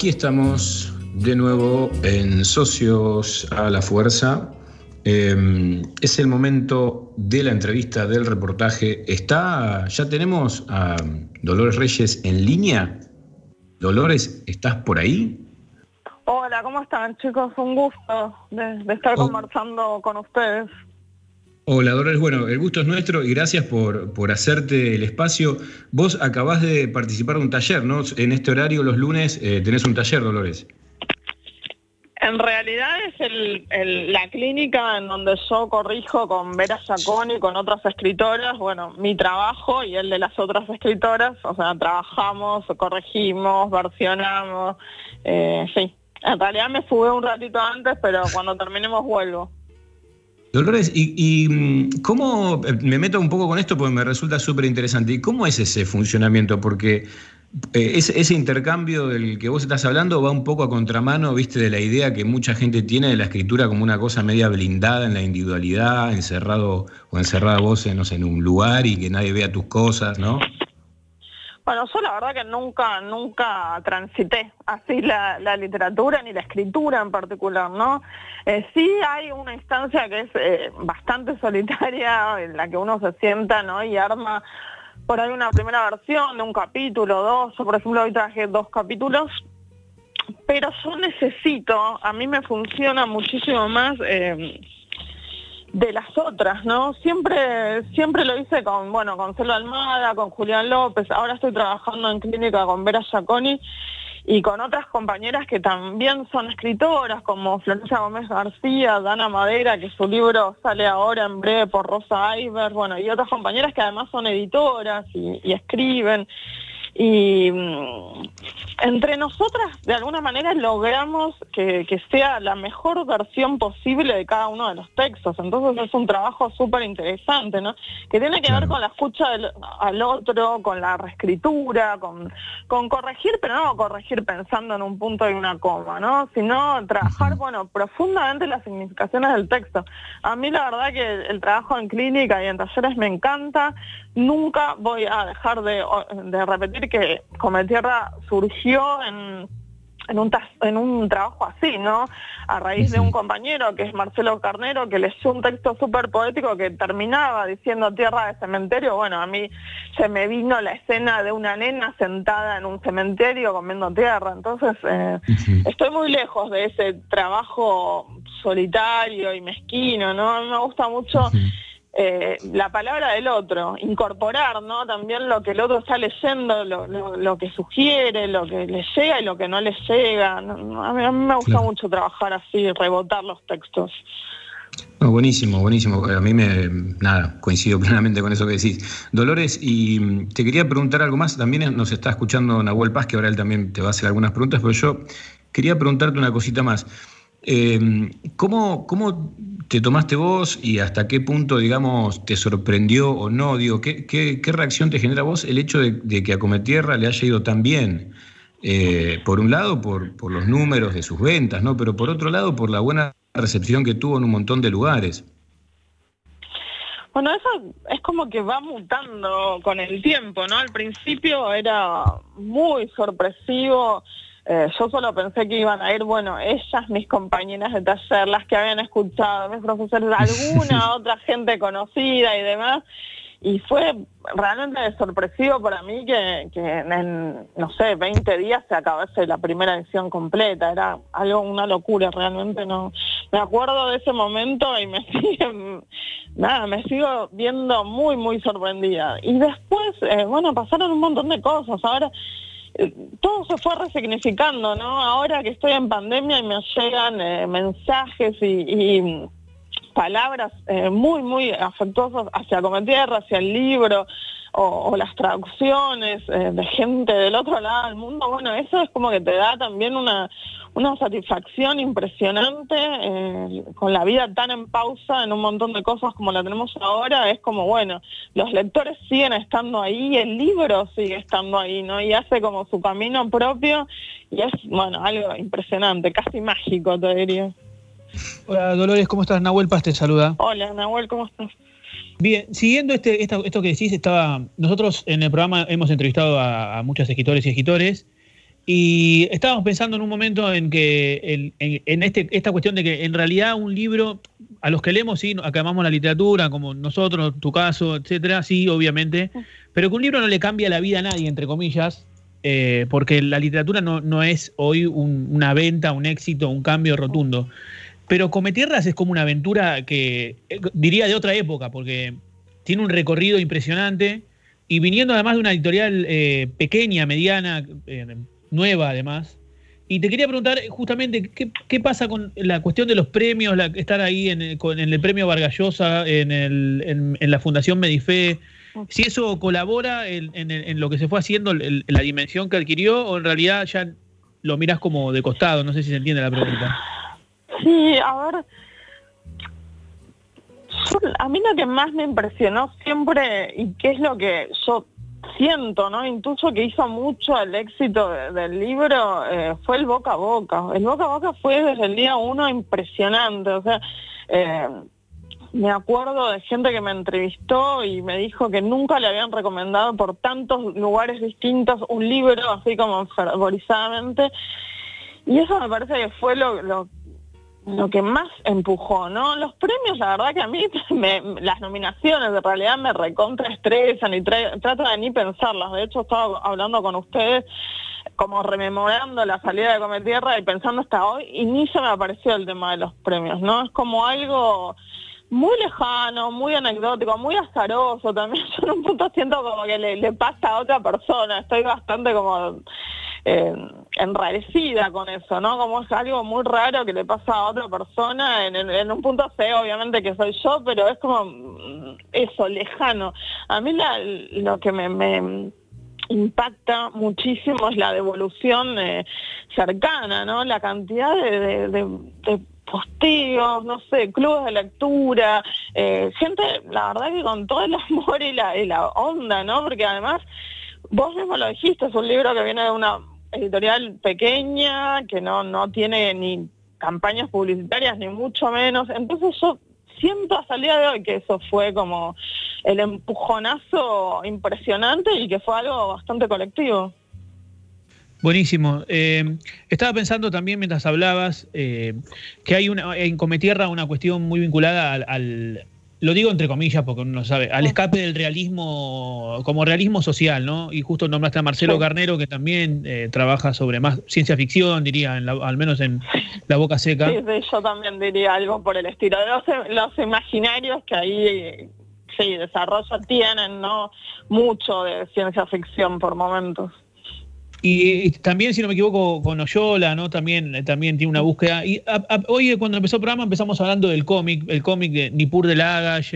Aquí estamos de nuevo en Socios a la Fuerza. Eh, es el momento de la entrevista, del reportaje. Está, ya tenemos a Dolores Reyes en línea. Dolores, ¿estás por ahí? Hola, ¿cómo están chicos? Un gusto de, de estar conversando con ustedes. Hola Dolores, bueno, el gusto es nuestro y gracias por, por hacerte el espacio. Vos acabás de participar de un taller, ¿no? En este horario, los lunes, eh, tenés un taller, Dolores. En realidad es la clínica en donde yo corrijo con Vera Giaconi y con otras escritoras, bueno, mi trabajo y el de las otras escritoras, o sea, trabajamos, corregimos, versionamos, eh, sí. En realidad me fugué un ratito antes, pero cuando terminemos vuelvo. Dolores, ¿y, y, mm, cómo, eh, me meto un poco con esto porque me resulta súper interesante, ¿y cómo es ese funcionamiento? Porque eh, ese, intercambio del que vos estás hablando va un poco a contramano, viste, de la idea que mucha gente tiene de la escritura como una cosa media blindada en la individualidad, encerrado o encerrada vos en un lugar y que nadie vea tus cosas, ¿no? Bueno, yo la verdad que nunca, nunca transité así la, literatura ni la escritura en particular, ¿no? Eh, sí hay una instancia que es eh, bastante solitaria en la que uno se sienta, ¿no? Y arma por ahí una primera versión de un capítulo, dos, yo por ejemplo hoy traje dos capítulos, pero yo necesito, a mí me funciona muchísimo más eh, de las otras, ¿no? Siempre, siempre lo hice con, bueno, con Selva Almada, con Julián López, ahora estoy trabajando en clínica con Vera Giaconi y con otras compañeras que también son escritoras, como Florencia Gómez García, Dana Madera, que su libro sale ahora en breve por Rosa Iber, bueno, y otras compañeras que además son editoras y escriben. Y mm, entre nosotras, de alguna manera, logramos que, que sea la mejor versión posible de cada uno de los textos. Entonces es un trabajo súper interesante, ¿no? Que tiene que ver con la escucha del- al otro, con la reescritura, con, con corregir, pero no corregir pensando en un punto y una coma, ¿no? Sino trabajar, bueno, profundamente las significaciones del texto. A mí la verdad que el trabajo en clínica y en talleres me encanta. Nunca voy a dejar de, de repetir que Come Tierra surgió en, en, un, tas- en un trabajo así, ¿no? A raíz de un compañero que es Marcelo Carnero, que leyó un texto súper poético que terminaba diciendo tierra de cementerio. Bueno, a mí se me vino la escena de una nena sentada en un cementerio comiendo tierra. Entonces, eh, estoy muy lejos de ese trabajo solitario y mezquino, ¿no? A mí me gusta mucho eh, la palabra del otro, incorporar, ¿no? También lo que el otro está leyendo, lo, lo- lo que sugiere, lo que le llega y lo que no le llega. A mí, a mí me gusta mucho trabajar así, rebotar los textos. No, buenísimo, buenísimo. A mí me, nada, coincido plenamente con eso que decís. Dolores, y mm, te quería preguntar algo más. También nos está escuchando Nahuel Paz, que ahora él también te va a hacer algunas preguntas, pero yo quería preguntarte una cosita más. Eh, ¿cómo, ¿Cómo te tomaste vos y hasta qué punto, digamos, te sorprendió o no? Digo, ¿qué, qué, qué reacción te genera vos el hecho de, que a Cometierra le haya ido tan bien? Eh, por un lado, por, por los números de sus ventas, ¿no? Pero por otro lado, por la buena recepción que tuvo en un montón de lugares. Bueno, eso es como que va mutando con el tiempo, ¿no? Al principio era muy sorpresivo. Eh, yo solo pensé que iban a ir, bueno, ellas, mis compañeras de taller, las que habían escuchado, mis profesores, <laughs> alguna otra gente conocida y demás. Y fue realmente sorpresivo para mí que, que en, no sé, 20 días se acabase la primera edición completa. Era algo, una locura, realmente no. Me acuerdo de ese momento y me <laughs> sigue, nada, me sigo viendo muy, muy sorprendida. Y después, eh, bueno, pasaron un montón de cosas. Ahora todo se fue resignificando, ¿no? Ahora que estoy en pandemia y me llegan eh, mensajes y, y palabras eh, muy, muy afectuosas hacia Cometierra, hacia el libro, o, o las traducciones eh, de gente del otro lado del mundo, bueno, eso es como que te da también una, una satisfacción impresionante eh, con la vida tan en pausa en un montón de cosas como la tenemos ahora, es como, bueno, los lectores siguen estando ahí, el libro sigue estando ahí, ¿no? Y hace como su camino propio y es, bueno, algo impresionante, casi mágico, te diría. Hola Dolores, ¿cómo estás? Nahuel Paz te saluda. Hola, Nahuel, ¿cómo estás? Bien, siguiendo este, esta- esto que decís, estaba, nosotros en el programa hemos entrevistado a, a muchos escritores y escritores y estábamos pensando en un momento en que el- en, en este, esta cuestión de que en realidad un libro, a los que leemos, sí, acabamos la literatura, como nosotros, tu caso, etcétera, sí, obviamente, pero que un libro no le cambia la vida a nadie, entre comillas, eh, porque la literatura no, no es hoy un- una venta, un éxito, un cambio rotundo. Pero Cometierras es como una aventura que eh, diría de otra época, porque tiene un recorrido impresionante y viniendo además de una editorial eh, pequeña, mediana, eh, nueva además. Y te quería preguntar eh, justamente qué, pasa con la cuestión de los premios, la- estar ahí en el, con- en el premio Vargallosa, en, el- en- la Fundación Medife, si eso colabora en, en- lo que se fue haciendo, la dimensión que adquirió, o en realidad ya lo miras como de costado, no sé si se entiende la pregunta. Sí, a ver, a mí lo que más me impresionó siempre y qué es lo que yo siento, ¿no? Intuyo que hizo mucho el éxito de- del libro eh, fue el boca a boca. El boca a boca fue desde el día uno impresionante, o sea, eh, me acuerdo de gente que me entrevistó y me dijo que nunca le habían recomendado por tantos lugares distintos un libro así como fervorizadamente. Y eso me parece que fue lo, lo, lo que más empujó, ¿no? Los premios, la verdad que a mí, <laughs> me- las nominaciones de realidad me recontra estresan y tra- trato de ni pensarlas. De hecho, estaba hablando con ustedes como rememorando la salida de Cometierra y pensando hasta hoy y ni se me apareció el tema de los premios, ¿no? Es como algo muy lejano, muy anecdótico, muy azaroso también. <laughs> Yo en un punto siento como que le, pasa a otra persona. Estoy bastante como eh, enrarecida con eso, ¿no? Como es algo muy raro que le pasa a otra persona. En, un punto sé, obviamente, que soy yo, pero es como mm, eso, lejano. A mí la- lo que me, impacta muchísimo es la devolución eh, cercana, ¿no? La cantidad de, de- posteos, no sé, clubes de lectura, eh, gente, la verdad que con todo el amor y la onda, ¿no? Porque además, vos mismo lo dijiste, es un libro que viene de una editorial pequeña, que no, no tiene ni campañas publicitarias, ni mucho menos. Entonces yo siento hasta el día de hoy que eso fue como el empujonazo impresionante y que fue algo bastante colectivo. Buenísimo. Eh, estaba pensando también mientras hablabas eh, que hay una, en Cometierra una cuestión muy vinculada al, al- lo digo entre comillas porque uno no sabe, al escape del realismo, como realismo social, ¿no? Y justo nombraste a Marcelo. Carnero que también eh, trabaja sobre más ciencia ficción, diría, en la- al menos en La Boca Seca. Sí, sí, yo también diría algo por el estilo. Los, los imaginarios que ahí eh, sí, desarrollo tienen, ¿no? Mucho de ciencia ficción por momentos. Y también, si no me equivoco, con Oyola, ¿no? También, también tiene una búsqueda. Y a- hoy, cuando empezó el programa, empezamos hablando del cómic, el cómic de Nippur de Lagash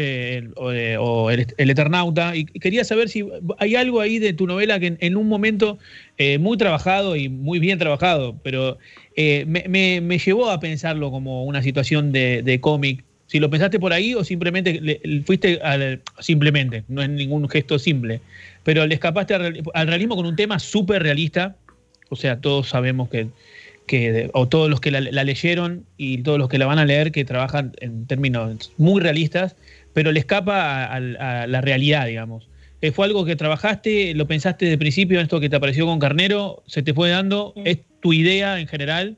o, o el, Eternauta. Y quería saber si hay algo ahí de tu novela que en, un momento eh, muy trabajado y muy bien trabajado, pero eh, me, me- llevó a pensarlo como una situación de, de cómic. Si lo pensaste por ahí o simplemente le- le fuiste al, simplemente, no es ningún gesto simple, pero le escapaste al, real- al realismo con un tema súper realista, o sea, todos sabemos que, que o todos los que la, la leyeron y todos los que la van a leer que trabajan en términos muy realistas, pero le escapa a, a- a la realidad, digamos. Eh, ¿Fue algo que trabajaste, lo pensaste de principio en esto que te apareció con Carnero? ¿Se te fue dando? ¿Es tu idea en general?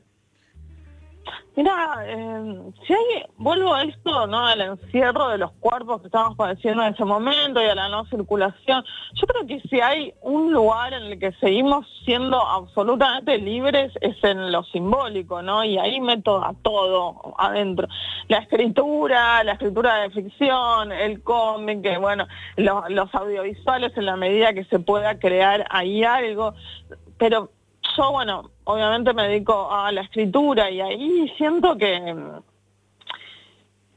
Mira, eh, si hay, vuelvo a esto, ¿no? Al encierro de los cuerpos que estamos padeciendo en ese momento y a la no circulación. Yo creo que si hay un lugar en el que seguimos siendo absolutamente libres es en lo simbólico, ¿no? Y ahí meto a todo adentro. La escritura, la escritura de ficción, el cómic, que bueno, lo- los audiovisuales en la medida que se pueda crear ahí algo. Pero yo, bueno, obviamente me dedico a la escritura y ahí siento que mm,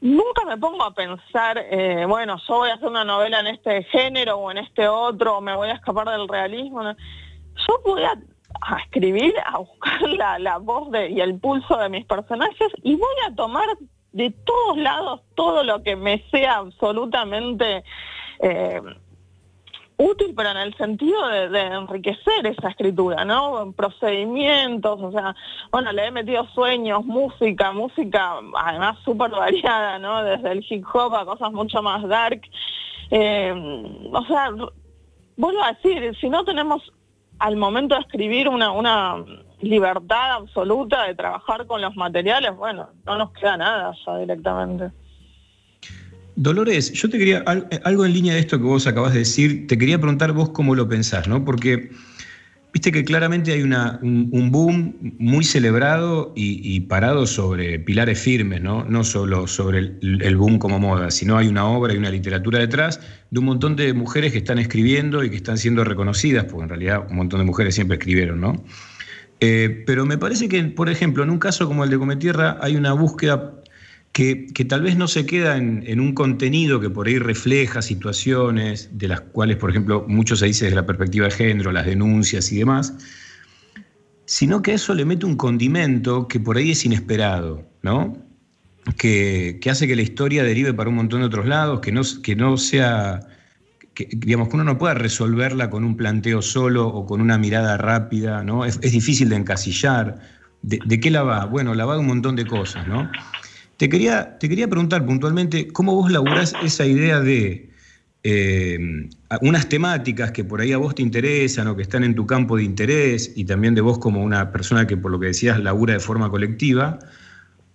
nunca me pongo a pensar, eh, bueno, yo voy a hacer una novela en este género o en este otro, o me voy a escapar del realismo. Yo voy a, a escribir, a buscar <laughs> la, la voz de- y el pulso de mis personajes y voy a tomar de todos lados todo lo que me sea absolutamente... eh, útil, pero en el sentido de, enriquecer esa escritura, ¿no? Procedimientos, o sea, bueno, le he metido sueños, música, música además súper variada, ¿no? Desde el hip hop a cosas mucho más dark. Eh, o sea, vuelvo a decir, si no tenemos al momento de escribir una, una libertad absoluta de trabajar con los materiales, bueno, no nos queda nada ya directamente. Dolores, yo te quería, al- algo en línea de esto que vos acabas de decir, te quería preguntar vos cómo lo pensás, ¿no? Porque viste que claramente hay una, un, boom muy celebrado y, parado sobre pilares firmes, ¿no? No solo sobre el, el boom como moda, sino hay una obra y una literatura detrás de un montón de mujeres que están escribiendo y que están siendo reconocidas, porque en realidad un montón de mujeres siempre escribieron, ¿no? Eh, pero me parece que, por ejemplo, en un caso como el de Cometierra hay una búsqueda que, tal vez no se queda en, un contenido que por ahí refleja situaciones de las cuales, por ejemplo, mucho se dice desde la perspectiva de género, las denuncias y demás, sino que eso le mete un condimento que por ahí es inesperado, ¿no? Que, que hace que la historia derive para un montón de otros lados, que no, que no sea, que, digamos, que uno no pueda resolverla con un planteo solo o con una mirada rápida, ¿no? Es, es difícil de encasillar. ¿De, de qué la va? Bueno, la va de un montón de cosas, ¿no? Te quería, te quería preguntar puntualmente cómo vos laburás esa idea de eh, unas temáticas que por ahí a vos te interesan o que están en tu campo de interés y también de vos como una persona que por lo que decías labura de forma colectiva,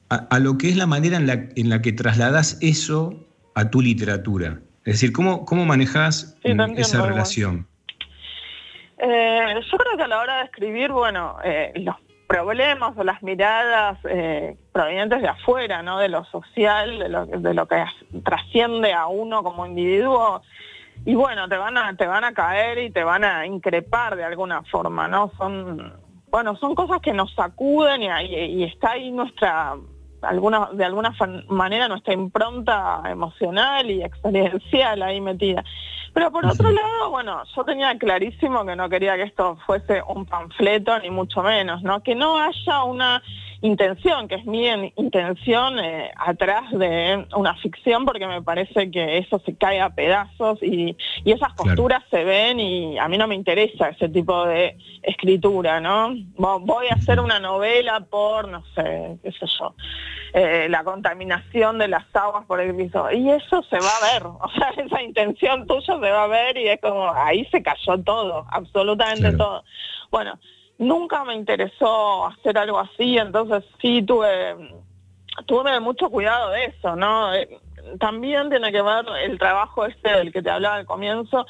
a, a lo que es la manera en la, en la que trasladás eso a tu literatura. Es decir, ¿cómo, cómo manejás Sí, mm, esa relación? Eh, yo creo que a la hora de escribir, bueno, eh, los problemas o las miradas eh, provenientes de afuera, ¿no? De lo social, de lo, que as- trasciende a uno como individuo, y bueno, te van a, te van a caer y te van a increpar de alguna forma, ¿no? Son, bueno, son cosas que nos sacuden y, ahí- y está ahí nuestra alguna, de alguna manera nuestra impronta emocional y experiencial ahí metida. Pero por otro lado, bueno, yo tenía clarísimo que no quería que esto fuese un panfleto, ni mucho menos, ¿no? Que no haya una intención, que es mi en- intención eh, atrás de una ficción, porque me parece que eso se cae a pedazos y, y esas posturas se ven y a mí no me interesa ese tipo de escritura, ¿no? Vo- Voy a hacer una novela por, no sé, qué sé yo, eh, la contaminación de las aguas por el piso. Y eso se va a ver, o sea, <laughs> esa intención tuya se va a ver y es como, ahí se cayó todo, absolutamente todo. Bueno, nunca me interesó hacer algo así, entonces sí tuve, tuve mucho cuidado de eso, ¿no? Eh, También tiene que ver el trabajo este del que te hablaba al comienzo,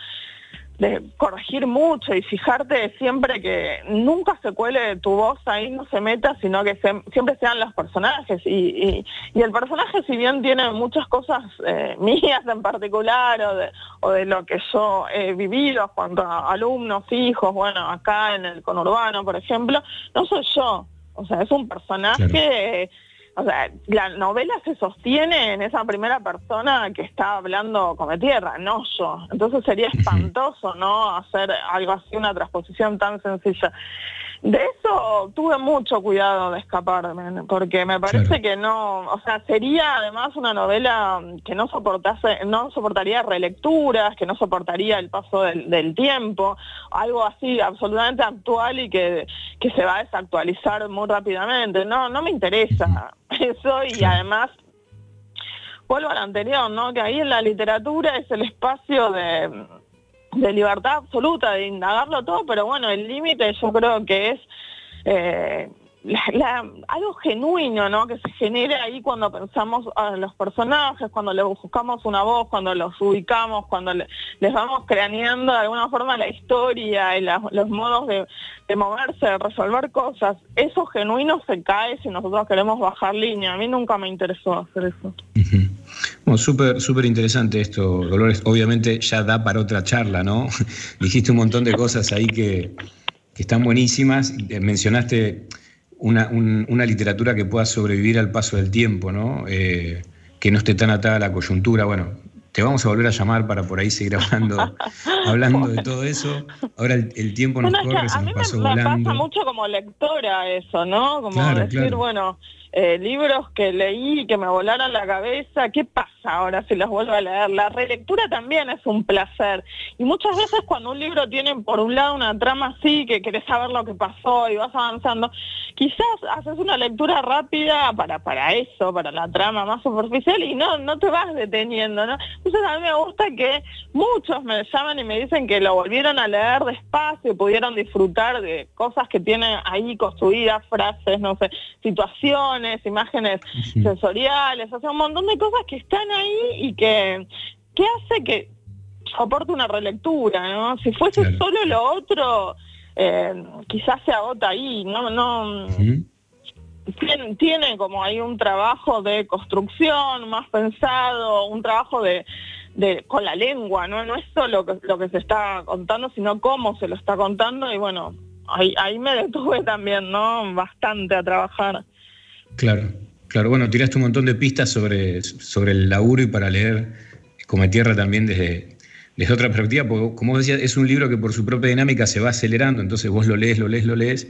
de corregir mucho y fijarte siempre que nunca se cuele tu voz ahí, no se meta, sino que siempre sean los personajes. Y, el personaje, si bien tiene muchas cosas eh, <laughs> mías en particular o de, o de lo que yo he vivido cuanto a alumnos, hijos, bueno, acá en el conurbano, por ejemplo, no soy yo. O sea, es un personaje... O sea, la novela se sostiene en esa primera persona que está hablando come tierra, no yo. Entonces sería espantoso, ¿no? Hacer algo así, una transposición tan sencilla. De eso tuve mucho cuidado de escaparme, porque me parece que no, o sea, sería además una novela que no soportase, no soportaría relecturas, que no soportaría el paso del, del tiempo, algo así absolutamente actual y que, que se va a desactualizar muy rápidamente. No, no me interesa eso y además vuelvo al anterior, ¿no? Que ahí en la literatura es el espacio de, de libertad absoluta, de indagarlo todo, pero bueno, el límite yo creo que es eh, algo genuino, ¿no? Que se genera ahí cuando pensamos a los personajes, cuando les buscamos una voz, cuando los ubicamos, cuando le- les vamos craneando de alguna forma la historia y los modos de, de moverse, de resolver cosas. Eso genuino se cae si nosotros queremos bajar línea. A mí nunca me interesó hacer eso. Bueno, súper, súper interesante esto, Dolores. Obviamente ya da para otra charla, ¿no? <laughs> Dijiste un montón de cosas ahí que, que están buenísimas. Eh, Mencionaste una, un- una literatura que pueda sobrevivir al paso del tiempo, ¿no? Eh, que no esté tan atada a la coyuntura. Bueno, te vamos a volver a llamar para por ahí seguir hablando, <laughs> hablando de todo eso. Ahora el, el tiempo nos Bueno, corre, se a nos pasó me, me volando. pasa mucho como lectora eso, ¿no? Como Claro, decir, claro. bueno, eh, libros que leí que me volaron la cabeza, ¿qué pasa ahora si los vuelvo a leer? La relectura también es un placer. Y muchas veces cuando un libro tiene por un lado una trama así, que querés saber lo que pasó y vas avanzando, quizás haces una lectura rápida para, para eso, para la trama más superficial y no, no te vas deteniendo, ¿no? Entonces a mí me gusta que muchos me llaman y me dicen que lo volvieron a leer despacio pudieron disfrutar de cosas que tienen ahí construidas, frases, no sé, situaciones, imágenes sensoriales, o sea, un montón de cosas que están ahí y que, que hace que soporte una relectura, ¿no? Si fuese solo lo otro, eh, quizás se agota ahí, no, no, tiene, tiene como ahí un trabajo de construcción más pensado, un trabajo de, de con la lengua, ¿no? No es solo que- lo que se está contando, sino cómo se lo está contando y bueno, ahí, ahí me detuve también, ¿no? Bastante a trabajar. Claro, claro. Bueno, tiraste un montón de pistas sobre, sobre el laburo y para leer Come Tierra también desde, desde otra perspectiva, porque como vos decías, es un libro que por su propia dinámica se va acelerando, entonces vos lo lees, lo lees, lo lees,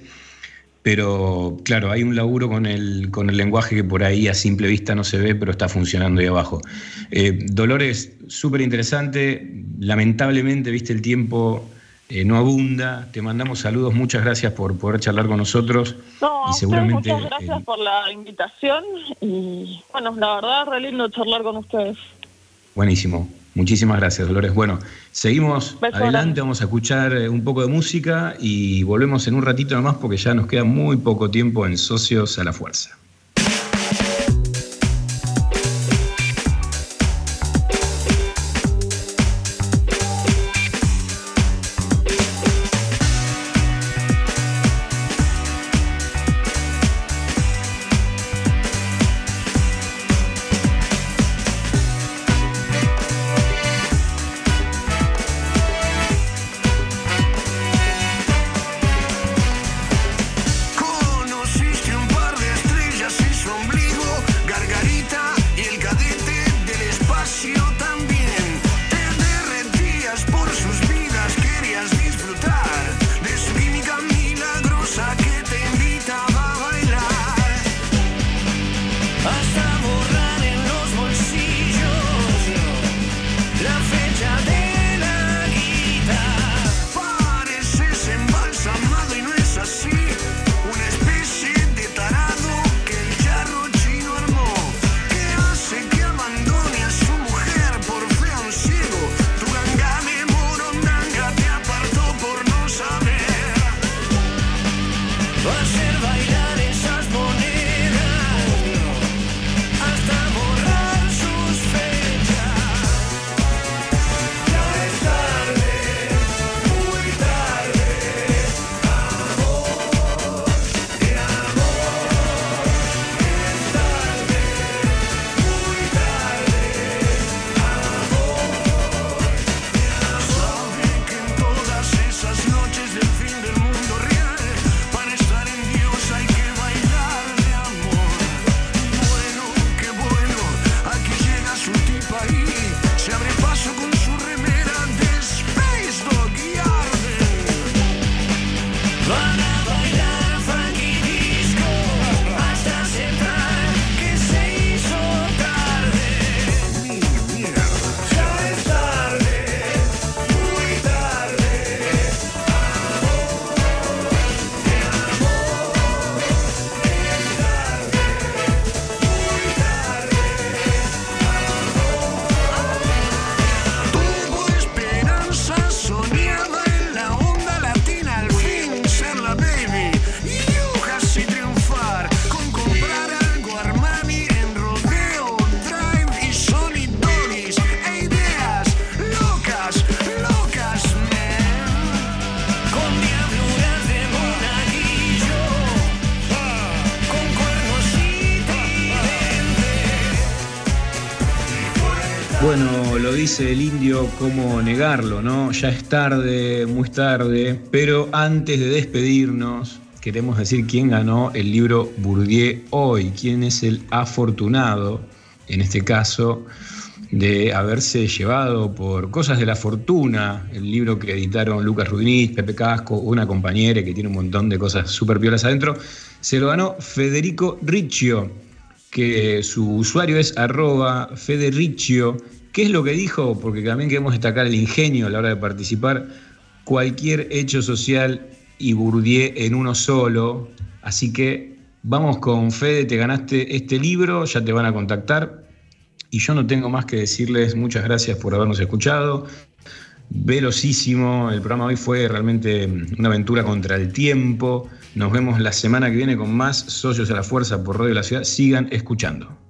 pero claro, hay un laburo con el, con el lenguaje que por ahí a simple vista no se ve, pero está funcionando ahí abajo. Eh, Dolores, súper interesante, lamentablemente, viste, el tiempo eh, no abunda, te mandamos saludos, muchas gracias por poder charlar con nosotros. No, y seguramente muchas gracias por la invitación y bueno, la verdad, re lindo charlar con ustedes. Buenísimo. Muchísimas gracias, Dolores. Bueno, seguimos Beso adelante, vamos a escuchar eh, un poco de música y volvemos en un ratito nomás porque ya nos queda muy poco tiempo en Socios a la Fuerza. El indio, ¿cómo negarlo, no? Ya es tarde, muy tarde, pero antes de despedirnos, queremos decir quién ganó el libro Bourdieu hoy, quién es el afortunado, en este caso, de haberse llevado por Cosas de la Fortuna, el libro que editaron Lucas Rudinís, Pepe Casco, una compañera que tiene un montón de cosas súper piolas adentro, se lo ganó Federico Riccio, que su usuario es arroba Federiccio. ¿Qué es lo que dijo? Porque también queremos destacar el ingenio a la hora de participar. Cualquier hecho social y Bourdieu en uno solo. Así que vamos con Fede, te ganaste este libro, ya te van a contactar. Y yo no tengo más que decirles muchas gracias por habernos escuchado. Velocísimo, el programa hoy fue realmente una aventura contra el tiempo. Nos vemos la semana que viene con más Socios a la Fuerza por Radio de la Ciudad. Sigan escuchando.